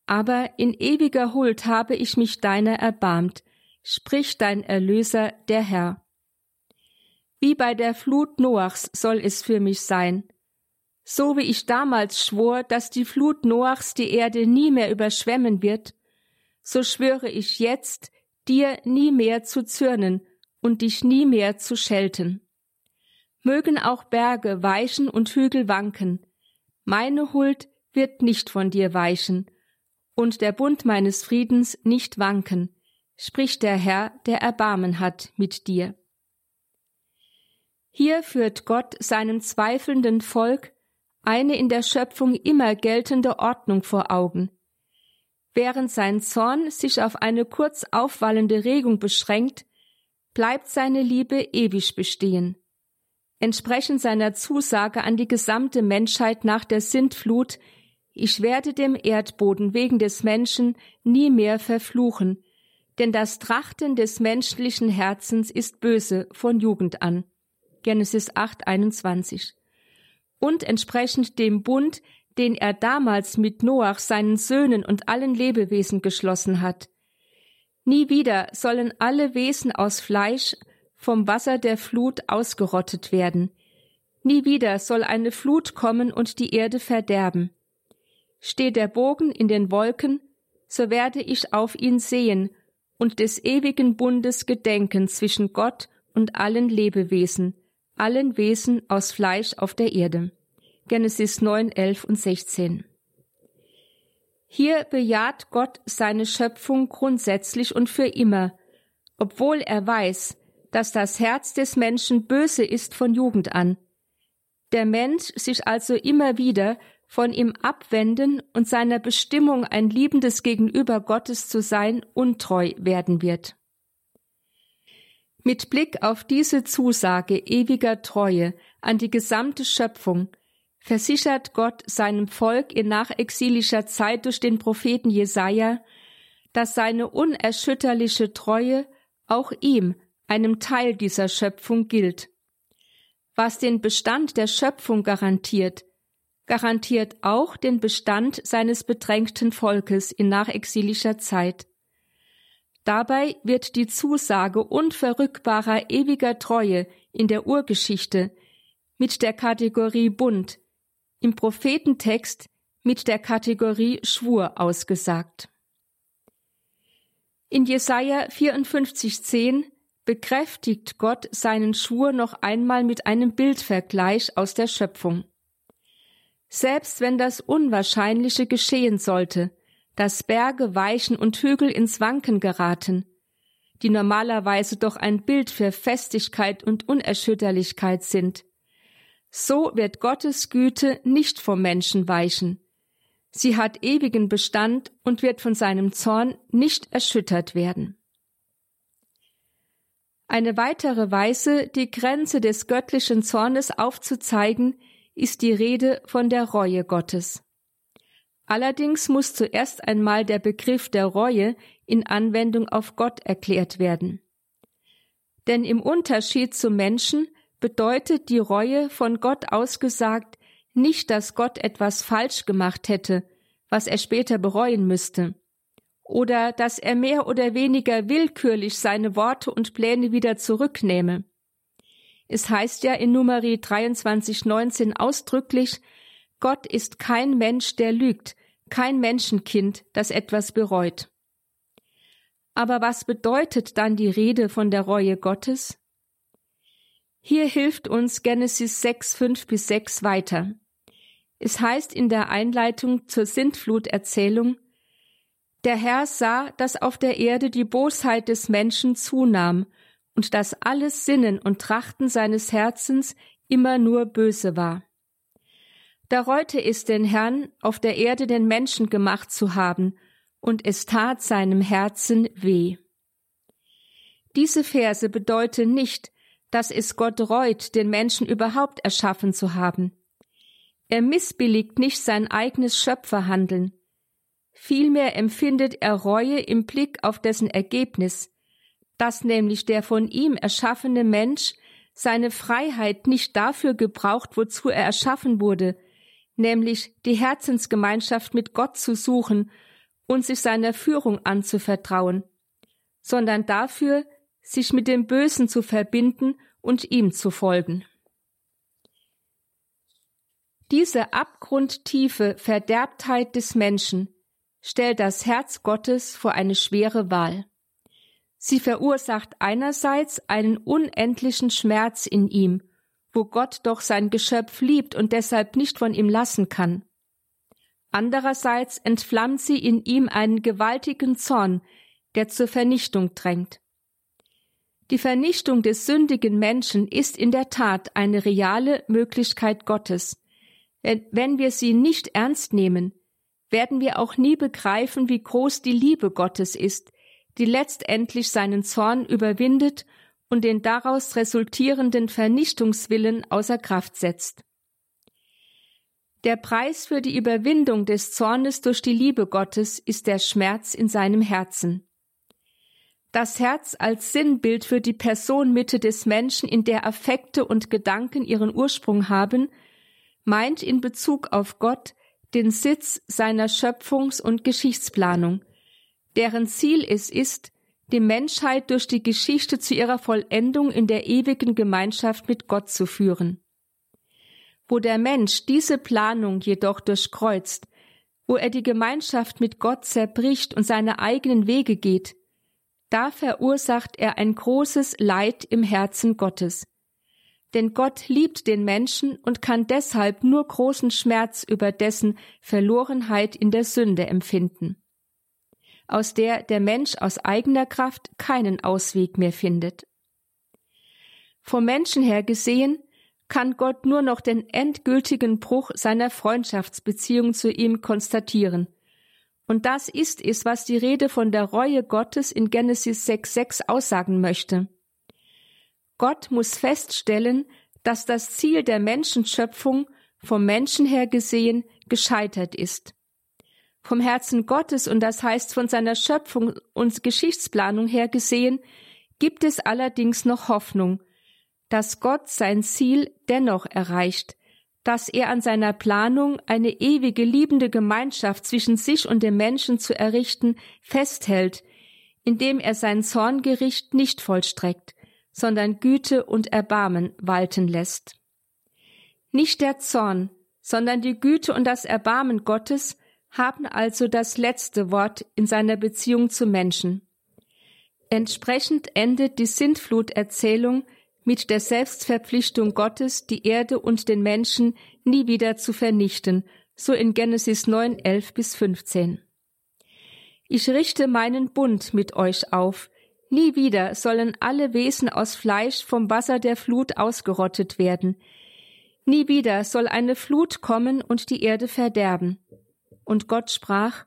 Aber in ewiger Huld habe ich mich deiner erbarmt, spricht dein Erlöser, der Herr. Wie bei der Flut Noachs soll es für mich sein, so wie ich damals schwor, dass die Flut Noachs die Erde nie mehr überschwemmen wird, so schwöre ich jetzt, dir nie mehr zu zürnen und dich nie mehr zu schelten. Mögen auch Berge weichen und Hügel wanken, meine Huld wird nicht von dir weichen, und der Bund meines Friedens nicht wanken, spricht der Herr, der Erbarmen hat mit dir. Hier führt Gott seinem zweifelnden Volk eine in der Schöpfung immer geltende Ordnung vor Augen. Während sein Zorn sich auf eine kurz aufwallende Regung beschränkt, bleibt seine Liebe ewig bestehen. Entsprechend seiner Zusage an die gesamte Menschheit nach der Sintflut Ich werde dem Erdboden wegen des Menschen nie mehr verfluchen, denn das Trachten des menschlichen Herzens ist böse von Jugend an. Genesis 8, 21. Und entsprechend dem Bund, den er damals mit Noach, seinen Söhnen und allen Lebewesen geschlossen hat. Nie wieder sollen alle Wesen aus Fleisch vom Wasser der Flut ausgerottet werden. Nie wieder soll eine Flut kommen und die Erde verderben. Steht der Bogen in den Wolken, so werde ich auf ihn sehen und des ewigen Bundes gedenken zwischen Gott und allen Lebewesen, allen Wesen aus Fleisch auf der Erde. Genesis 9, 11 und 16. Hier bejaht Gott seine Schöpfung grundsätzlich und für immer, obwohl er weiß, dass das Herz des Menschen böse ist von Jugend an. Der Mensch sich also immer wieder von ihm abwenden und seiner Bestimmung ein liebendes Gegenüber Gottes zu sein untreu werden wird. Mit Blick auf diese Zusage ewiger Treue an die gesamte Schöpfung versichert Gott seinem Volk in nachexilischer Zeit durch den Propheten Jesaja, dass seine unerschütterliche Treue auch ihm, einem Teil dieser Schöpfung, gilt. Was den Bestand der Schöpfung garantiert, garantiert auch den Bestand seines bedrängten Volkes in nachexilischer Zeit. Dabei wird die Zusage unverrückbarer ewiger Treue in der Urgeschichte mit der Kategorie Bund, im Prophetentext mit der Kategorie Schwur ausgesagt. In Jesaja 54,10 bekräftigt Gott seinen Schwur noch einmal mit einem Bildvergleich aus der Schöpfung. Selbst wenn das Unwahrscheinliche geschehen sollte, dass Berge weichen und Hügel ins Wanken geraten, die normalerweise doch ein Bild für Festigkeit und Unerschütterlichkeit sind, so wird Gottes Güte nicht vom Menschen weichen. Sie hat ewigen Bestand und wird von seinem Zorn nicht erschüttert werden. Eine weitere Weise, die Grenze des göttlichen Zornes aufzuzeigen, ist die Rede von der Reue Gottes. Allerdings muss zuerst einmal der Begriff der Reue in Anwendung auf Gott erklärt werden. Denn im Unterschied zum Menschen bedeutet die Reue von Gott ausgesagt nicht, dass Gott etwas falsch gemacht hätte, was er später bereuen müsste, oder dass er mehr oder weniger willkürlich seine Worte und Pläne wieder zurücknehme. Es heißt ja in Numeri 23,19 ausdrücklich, Gott ist kein Mensch, der lügt, kein Menschenkind, das etwas bereut. Aber was bedeutet dann die Rede von der Reue Gottes? Hier hilft uns Genesis 6, 5 bis 6 weiter. Es heißt in der Einleitung zur Sintfluterzählung, der Herr sah, dass auf der Erde die Bosheit des Menschen zunahm und dass alles Sinnen und Trachten seines Herzens immer nur böse war. Da reute es den Herrn, auf der Erde den Menschen gemacht zu haben, und es tat seinem Herzen weh. Diese Verse bedeuten nicht, dass es Gott reut, den Menschen überhaupt erschaffen zu haben. Er missbilligt nicht sein eigenes Schöpferhandeln. Vielmehr empfindet er Reue im Blick auf dessen Ergebnis, dass nämlich der von ihm erschaffene Mensch seine Freiheit nicht dafür gebraucht, wozu er erschaffen wurde, nämlich die Herzensgemeinschaft mit Gott zu suchen und sich seiner Führung anzuvertrauen, sondern dafür, sich mit dem Bösen zu verbinden und ihm zu folgen. Diese abgrundtiefe Verderbtheit des Menschen stellt das Herz Gottes vor eine schwere Wahl. Sie verursacht einerseits einen unendlichen Schmerz in ihm, wo Gott doch sein Geschöpf liebt und deshalb nicht von ihm lassen kann. Andererseits entflammt sie in ihm einen gewaltigen Zorn, der zur Vernichtung drängt. Die Vernichtung des sündigen Menschen ist in der Tat eine reale Möglichkeit Gottes. Wenn wir sie nicht ernst nehmen, werden wir auch nie begreifen, wie groß die Liebe Gottes ist, die letztendlich seinen Zorn überwindet und den daraus resultierenden Vernichtungswillen außer Kraft setzt. Der Preis für die Überwindung des Zornes durch die Liebe Gottes ist der Schmerz in seinem Herzen. Das Herz als Sinnbild für die Personmitte des Menschen, in der Affekte und Gedanken ihren Ursprung haben, meint in Bezug auf Gott den Sitz seiner Schöpfungs- und Geschichtsplanung, deren Ziel es ist, die Menschheit durch die Geschichte zu ihrer Vollendung in der ewigen Gemeinschaft mit Gott zu führen. Wo der Mensch diese Planung jedoch durchkreuzt, wo er die Gemeinschaft mit Gott zerbricht und seine eigenen Wege geht, da verursacht er ein großes Leid im Herzen Gottes. Denn Gott liebt den Menschen und kann deshalb nur großen Schmerz über dessen Verlorenheit in der Sünde empfinden, aus der der Mensch aus eigener Kraft keinen Ausweg mehr findet. Vom Menschen her gesehen kann Gott nur noch den endgültigen Bruch seiner Freundschaftsbeziehung zu ihm konstatieren. Und das ist es, was die Rede von der Reue Gottes in Genesis 6,6 aussagen möchte. Gott muss feststellen, dass das Ziel der Menschenschöpfung vom Menschen her gesehen gescheitert ist. Vom Herzen Gottes und das heißt von seiner Schöpfung und Geschichtsplanung her gesehen, gibt es allerdings noch Hoffnung, dass Gott sein Ziel dennoch erreicht, dass er an seiner Planung, eine ewige liebende Gemeinschaft zwischen sich und dem Menschen zu errichten, festhält, indem er sein Zorngericht nicht vollstreckt, sondern Güte und Erbarmen walten lässt. Nicht der Zorn, sondern die Güte und das Erbarmen Gottes haben also das letzte Wort in seiner Beziehung zu Menschen. Entsprechend endet die Sintfluterzählung mit der Selbstverpflichtung Gottes, die Erde und den Menschen nie wieder zu vernichten, so in Genesis 9, 11 bis 15. Ich richte meinen Bund mit euch auf. Nie wieder sollen alle Wesen aus Fleisch vom Wasser der Flut ausgerottet werden. Nie wieder soll eine Flut kommen und die Erde verderben. Und Gott sprach,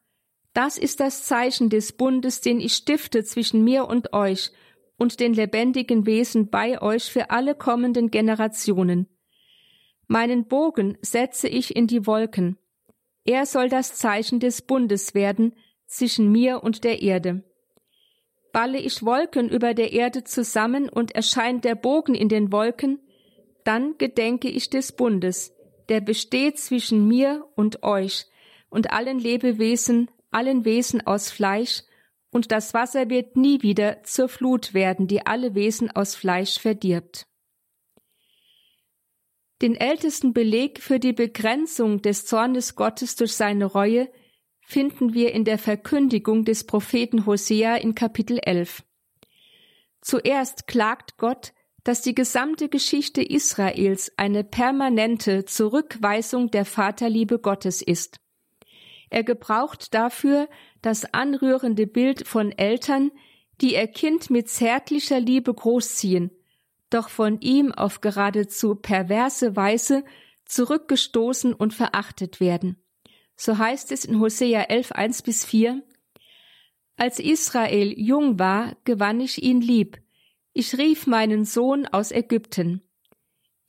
das ist das Zeichen des Bundes, den ich stifte zwischen mir und euch und den lebendigen Wesen bei euch für alle kommenden Generationen. Meinen Bogen setze ich in die Wolken. Er soll das Zeichen des Bundes werden zwischen mir und der Erde. Balle ich Wolken über der Erde zusammen und erscheint der Bogen in den Wolken, dann gedenke ich des Bundes, der besteht zwischen mir und euch und allen Lebewesen, allen Wesen aus Fleisch und das Wasser wird nie wieder zur Flut werden, die alle Wesen aus Fleisch verdirbt. Den ältesten Beleg für die Begrenzung des Zornes Gottes durch seine Reue finden wir in der Verkündigung des Propheten Hosea in Kapitel 11. Zuerst klagt Gott, dass die gesamte Geschichte Israels eine permanente Zurückweisung der Vaterliebe Gottes ist. Er gebraucht dafür das anrührende Bild von Eltern, die ihr Kind mit zärtlicher Liebe großziehen, doch von ihm auf geradezu perverse Weise zurückgestoßen und verachtet werden. So heißt es in Hosea 11, 1 bis 4, Als Israel jung war, gewann ich ihn lieb. Ich rief meinen Sohn aus Ägypten.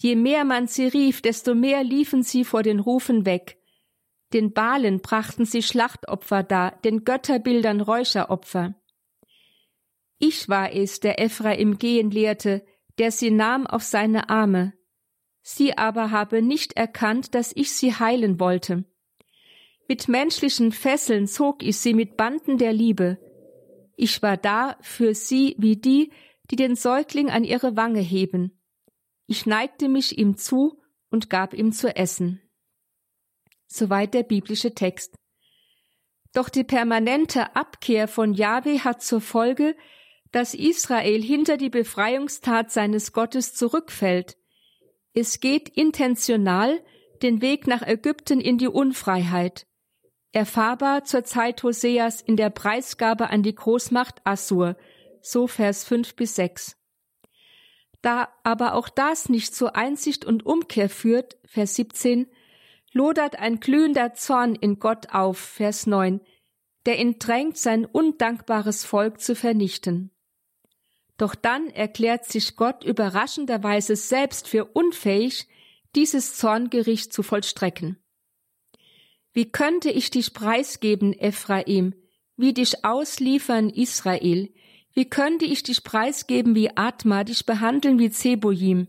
Je mehr man sie rief, desto mehr liefen sie vor den Rufen weg. Den Balen brachten sie Schlachtopfer dar, den Götterbildern Räucheropfer. Ich war es, der Ephraim gehen lehrte, der sie nahm auf seine Arme. Sie aber habe nicht erkannt, dass ich sie heilen wollte. Mit menschlichen Fesseln zog ich sie mit Banden der Liebe. Ich war da für sie wie die, die den Säugling an ihre Wange heben. Ich neigte mich ihm zu und gab ihm zu essen. Soweit der biblische Text. Doch die permanente Abkehr von Jahwe hat zur Folge, dass Israel hinter die Befreiungstat seines Gottes zurückfällt. Es geht intentional den Weg nach Ägypten in die Unfreiheit. Erfahrbar zur Zeit Hoseas in der Preisgabe an die Großmacht Assur, so Vers 5 bis 6. Da aber auch das nicht zur Einsicht und Umkehr führt, Vers 17, lodert ein glühender Zorn in Gott auf, Vers 9, der ihn drängt, sein undankbares Volk zu vernichten. Doch dann erklärt sich Gott überraschenderweise selbst für unfähig, dieses Zorngericht zu vollstrecken. Wie könnte ich dich preisgeben, Ephraim, wie dich ausliefern, Israel? Wie könnte ich dich preisgeben wie Atma, dich behandeln wie Zeboim?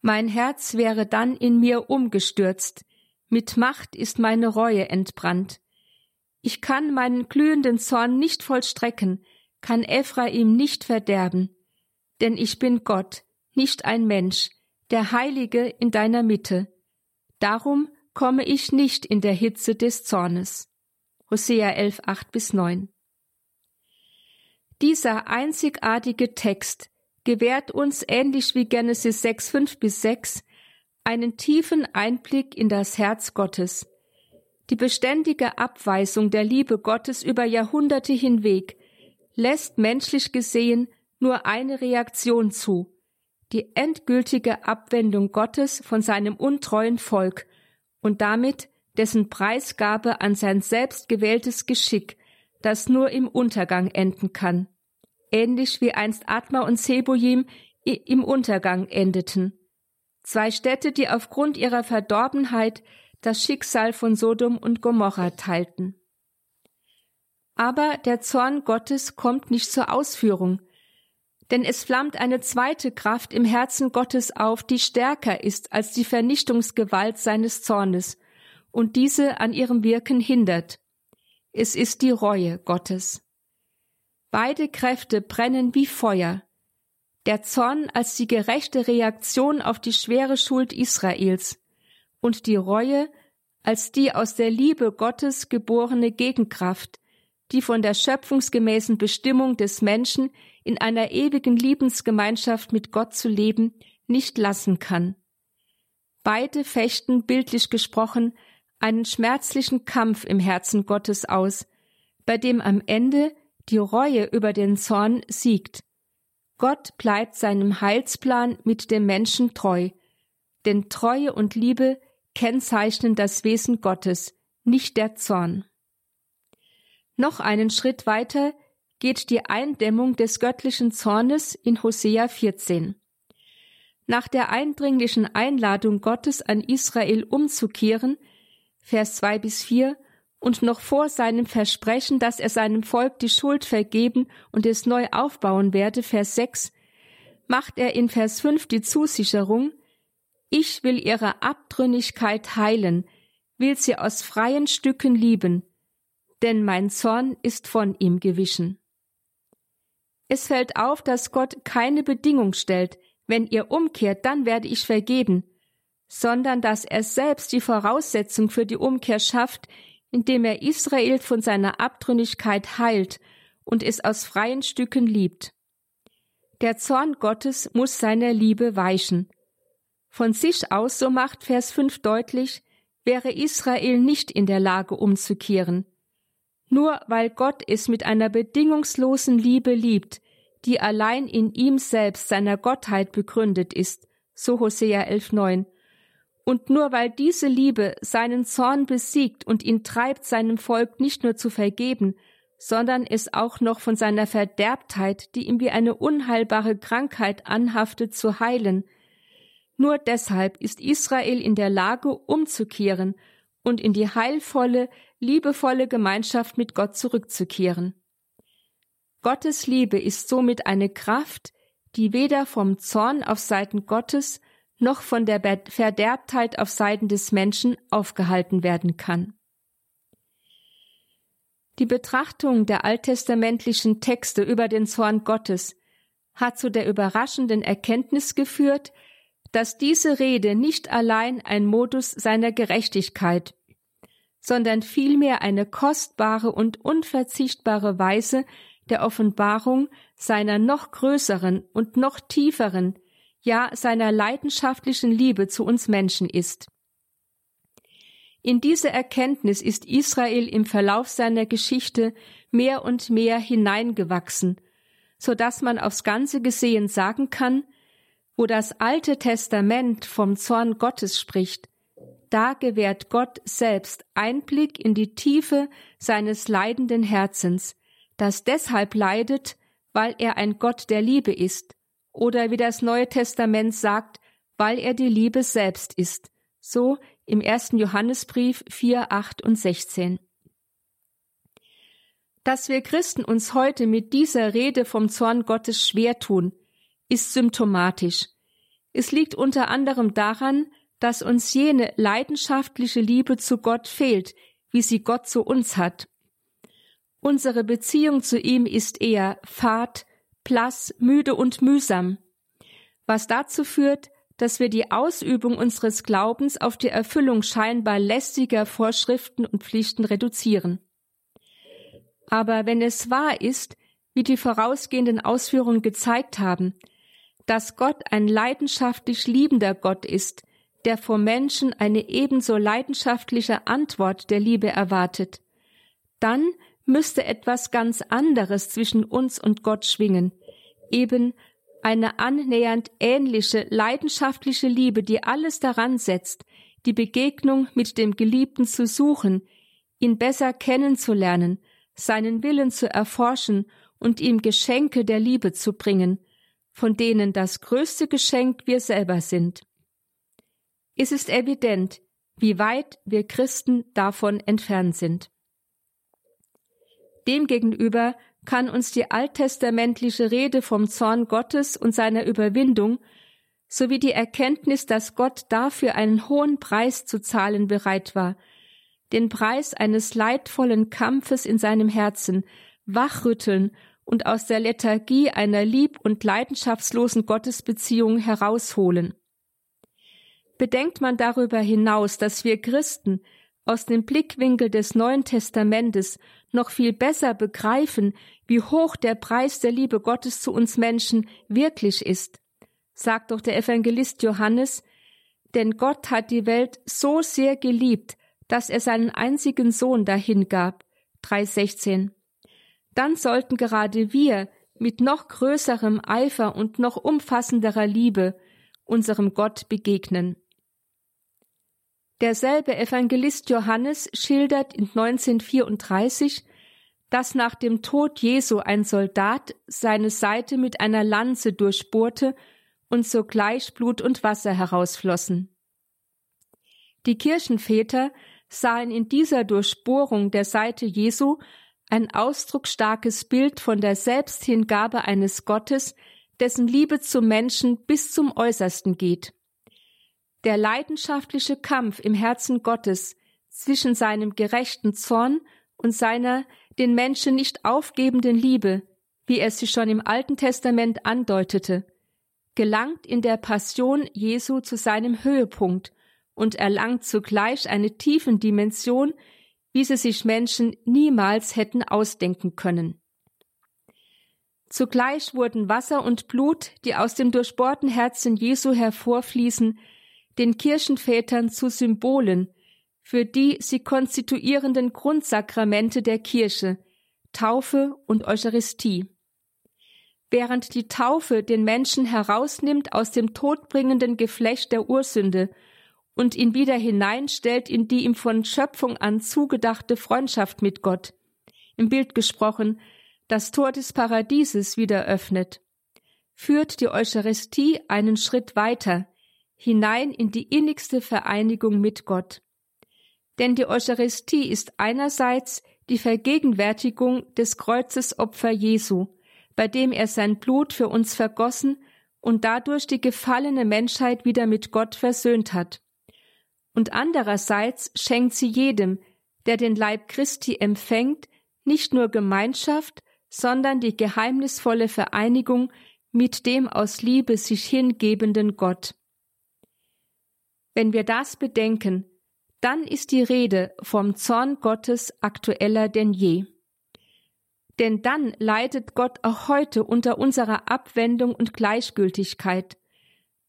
Mein Herz wäre dann in mir umgestürzt, mit Macht ist meine Reue entbrannt. Ich kann meinen glühenden Zorn nicht vollstrecken, kann Ephraim nicht verderben, denn ich bin Gott, nicht ein Mensch, der Heilige in deiner Mitte. Darum komme ich nicht in der Hitze des Zornes. Hosea 11, 8 bis 9. Dieser einzigartige Text gewährt uns ähnlich wie Genesis 6, 5 bis 6 einen tiefen Einblick in das Herz Gottes. Die beständige Abweisung der Liebe Gottes über Jahrhunderte hinweg lässt menschlich gesehen nur eine Reaktion zu, die endgültige Abwendung Gottes von seinem untreuen Volk und damit dessen Preisgabe an sein selbstgewähltes Geschick, das nur im Untergang enden kann, ähnlich wie einst Atma und Seboim im Untergang endeten. Zwei Städte, die aufgrund ihrer Verdorbenheit das Schicksal von Sodom und Gomorra teilten. Aber der Zorn Gottes kommt nicht zur Ausführung, denn es flammt eine zweite Kraft im Herzen Gottes auf, die stärker ist als die Vernichtungsgewalt seines Zornes und diese an ihrem Wirken hindert. Es ist die Reue Gottes. Beide Kräfte brennen wie Feuer. Der Zorn als die gerechte Reaktion auf die schwere Schuld Israels und die Reue als die aus der Liebe Gottes geborene Gegenkraft, die von der schöpfungsgemäßen Bestimmung des Menschen in einer ewigen Liebensgemeinschaft mit Gott zu leben, nicht lassen kann. Beide fechten, bildlich gesprochen, einen schmerzlichen Kampf im Herzen Gottes aus, bei dem am Ende die Reue über den Zorn siegt. Gott bleibt seinem Heilsplan mit dem Menschen treu, denn Treue und Liebe kennzeichnen das Wesen Gottes, nicht der Zorn. Noch einen Schritt weiter geht die Eindämmung des göttlichen Zornes in Hosea 14. Nach der eindringlichen Einladung Gottes an Israel umzukehren, Vers 2 bis 4, und noch vor seinem Versprechen, dass er seinem Volk die Schuld vergeben und es neu aufbauen werde, Vers 6, macht er in Vers 5 die Zusicherung, ich will ihre Abtrünnigkeit heilen, will sie aus freien Stücken lieben, denn mein Zorn ist von ihm gewichen. Es fällt auf, dass Gott keine Bedingung stellt, wenn ihr umkehrt, dann werde ich vergeben, sondern dass er selbst die Voraussetzung für die Umkehr schafft, indem er Israel von seiner Abtrünnigkeit heilt und es aus freien Stücken liebt. Der Zorn Gottes muss seiner Liebe weichen. Von sich aus, so macht Vers 5 deutlich, wäre Israel nicht in der Lage umzukehren. Nur weil Gott es mit einer bedingungslosen Liebe liebt, die allein in ihm selbst seiner Gottheit begründet ist, so Hosea 11,9. Und nur weil diese Liebe seinen Zorn besiegt und ihn treibt, seinem Volk nicht nur zu vergeben, sondern es auch noch von seiner Verderbtheit, die ihm wie eine unheilbare Krankheit anhaftet, zu heilen. Nur deshalb ist Israel in der Lage, umzukehren und in die heilvolle, liebevolle Gemeinschaft mit Gott zurückzukehren. Gottes Liebe ist somit eine Kraft, die weder vom Zorn auf Seiten Gottes noch von der Verderbtheit auf Seiten des Menschen aufgehalten werden kann. Die Betrachtung der alttestamentlichen Texte über den Zorn Gottes hat zu der überraschenden Erkenntnis geführt, dass diese Rede nicht allein ein Modus seiner Gerechtigkeit, sondern vielmehr eine kostbare und unverzichtbare Weise der Offenbarung seiner noch größeren und noch tieferen, ja seiner leidenschaftlichen Liebe zu uns Menschen ist. In diese Erkenntnis ist Israel im Verlauf seiner Geschichte mehr und mehr hineingewachsen, so dass man aufs Ganze gesehen sagen kann, wo das Alte Testament vom Zorn Gottes spricht, da gewährt Gott selbst Einblick in die Tiefe seines leidenden Herzens, das deshalb leidet, weil er ein Gott der Liebe ist, oder wie das Neue Testament sagt, weil er die Liebe selbst ist, so im ersten Johannesbrief 4, 8 und 16. Dass wir Christen uns heute mit dieser Rede vom Zorn Gottes schwer tun, ist symptomatisch. Es liegt unter anderem daran, dass uns jene leidenschaftliche Liebe zu Gott fehlt, wie sie Gott zu uns hat. Unsere Beziehung zu ihm ist eher fad, blass, müde und mühsam, was dazu führt, dass wir die Ausübung unseres Glaubens auf die Erfüllung scheinbar lästiger Vorschriften und Pflichten reduzieren. Aber wenn es wahr ist, wie die vorausgehenden Ausführungen gezeigt haben, dass Gott ein leidenschaftlich liebender Gott ist, der vom Menschen eine ebenso leidenschaftliche Antwort der Liebe erwartet, dann müsste etwas ganz anderes zwischen uns und Gott schwingen, eben eine annähernd ähnliche, leidenschaftliche Liebe, die alles daran setzt, die Begegnung mit dem Geliebten zu suchen, ihn besser kennenzulernen, seinen Willen zu erforschen und ihm Geschenke der Liebe zu bringen, von denen das größte Geschenk wir selber sind. Es ist evident, wie weit wir Christen davon entfernt sind. Demgegenüber kann uns die alttestamentliche Rede vom Zorn Gottes und seiner Überwindung sowie die Erkenntnis, dass Gott dafür einen hohen Preis zu zahlen bereit war, den Preis eines leidvollen Kampfes in seinem Herzen, wachrütteln und aus der Lethargie einer lieb- und leidenschaftslosen Gottesbeziehung herausholen. Bedenkt man darüber hinaus, dass wir Christen aus dem Blickwinkel des Neuen Testamentes noch viel besser begreifen, wie hoch der Preis der Liebe Gottes zu uns Menschen wirklich ist, sagt doch der Evangelist Johannes, denn Gott hat die Welt so sehr geliebt, dass er seinen einzigen Sohn dahingab. 3,16. Dann sollten gerade wir mit noch größerem Eifer und noch umfassenderer Liebe unserem Gott begegnen. Derselbe Evangelist Johannes schildert in 1934, dass nach dem Tod Jesu ein Soldat seine Seite mit einer Lanze durchbohrte und sogleich Blut und Wasser herausflossen. Die Kirchenväter sahen in dieser Durchbohrung der Seite Jesu ein ausdrucksstarkes Bild von der Selbsthingabe eines Gottes, dessen Liebe zum Menschen bis zum Äußersten geht. Der leidenschaftliche Kampf im Herzen Gottes zwischen seinem gerechten Zorn und seiner den Menschen nicht aufgebenden Liebe, wie er sie schon im Alten Testament andeutete, gelangt in der Passion Jesu zu seinem Höhepunkt und erlangt zugleich eine tiefen Dimension, wie sie sich Menschen niemals hätten ausdenken können. Zugleich wurden Wasser und Blut, die aus dem durchbohrten Herzen Jesu hervorfließen, den Kirchenvätern zu Symbolen für die sie konstituierenden Grundsakramente der Kirche, Taufe und Eucharistie. Während die Taufe den Menschen herausnimmt aus dem todbringenden Geflecht der Ursünde und ihn wieder hineinstellt in die ihm von Schöpfung an zugedachte Freundschaft mit Gott, im Bild gesprochen, das Tor des Paradieses wieder öffnet, führt die Eucharistie einen Schritt weiter, hinein in die innigste Vereinigung mit Gott. Denn die Eucharistie ist einerseits die Vergegenwärtigung des Kreuzesopfer Jesu, bei dem er sein Blut für uns vergossen und dadurch die gefallene Menschheit wieder mit Gott versöhnt hat. Und andererseits schenkt sie jedem, der den Leib Christi empfängt, nicht nur Gemeinschaft, sondern die geheimnisvolle Vereinigung mit dem aus Liebe sich hingebenden Gott. Wenn wir das bedenken, dann ist die Rede vom Zorn Gottes aktueller denn je. Denn dann leidet Gott auch heute unter unserer Abwendung und Gleichgültigkeit.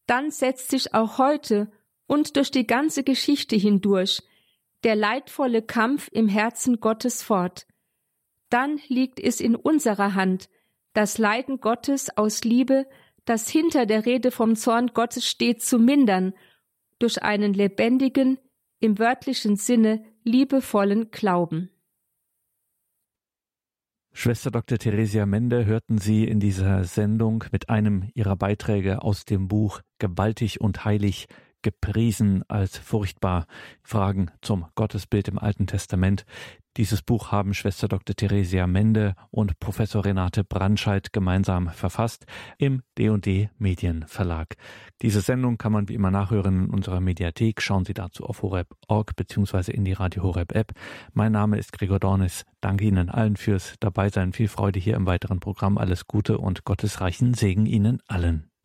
Dann setzt sich auch heute und durch die ganze Geschichte hindurch der leidvolle Kampf im Herzen Gottes fort. Dann liegt es in unserer Hand, das Leiden Gottes aus Liebe, das hinter der Rede vom Zorn Gottes steht, zu mindern durch einen lebendigen, im wörtlichen Sinne liebevollen Glauben. Schwester Dr. Theresia Mende hörten Sie in dieser Sendung mit einem ihrer Beiträge aus dem Buch Gewaltig und heilig gepriesen als furchtbar. Fragen zum Gottesbild im Alten Testament. Dieses Buch haben Schwester Dr. Theresia Mende und Professor Renate Brandscheid gemeinsam verfasst im D&D Medienverlag. Diese Sendung kann man wie immer nachhören in unserer Mediathek. Schauen Sie dazu auf horeb.org bzw. in die Radio Horeb App. Mein Name ist Gregor Dornis. Danke Ihnen allen fürs Dabeisein. Viel Freude hier im weiteren Programm. Alles Gute und gottesreichen Segen Ihnen allen.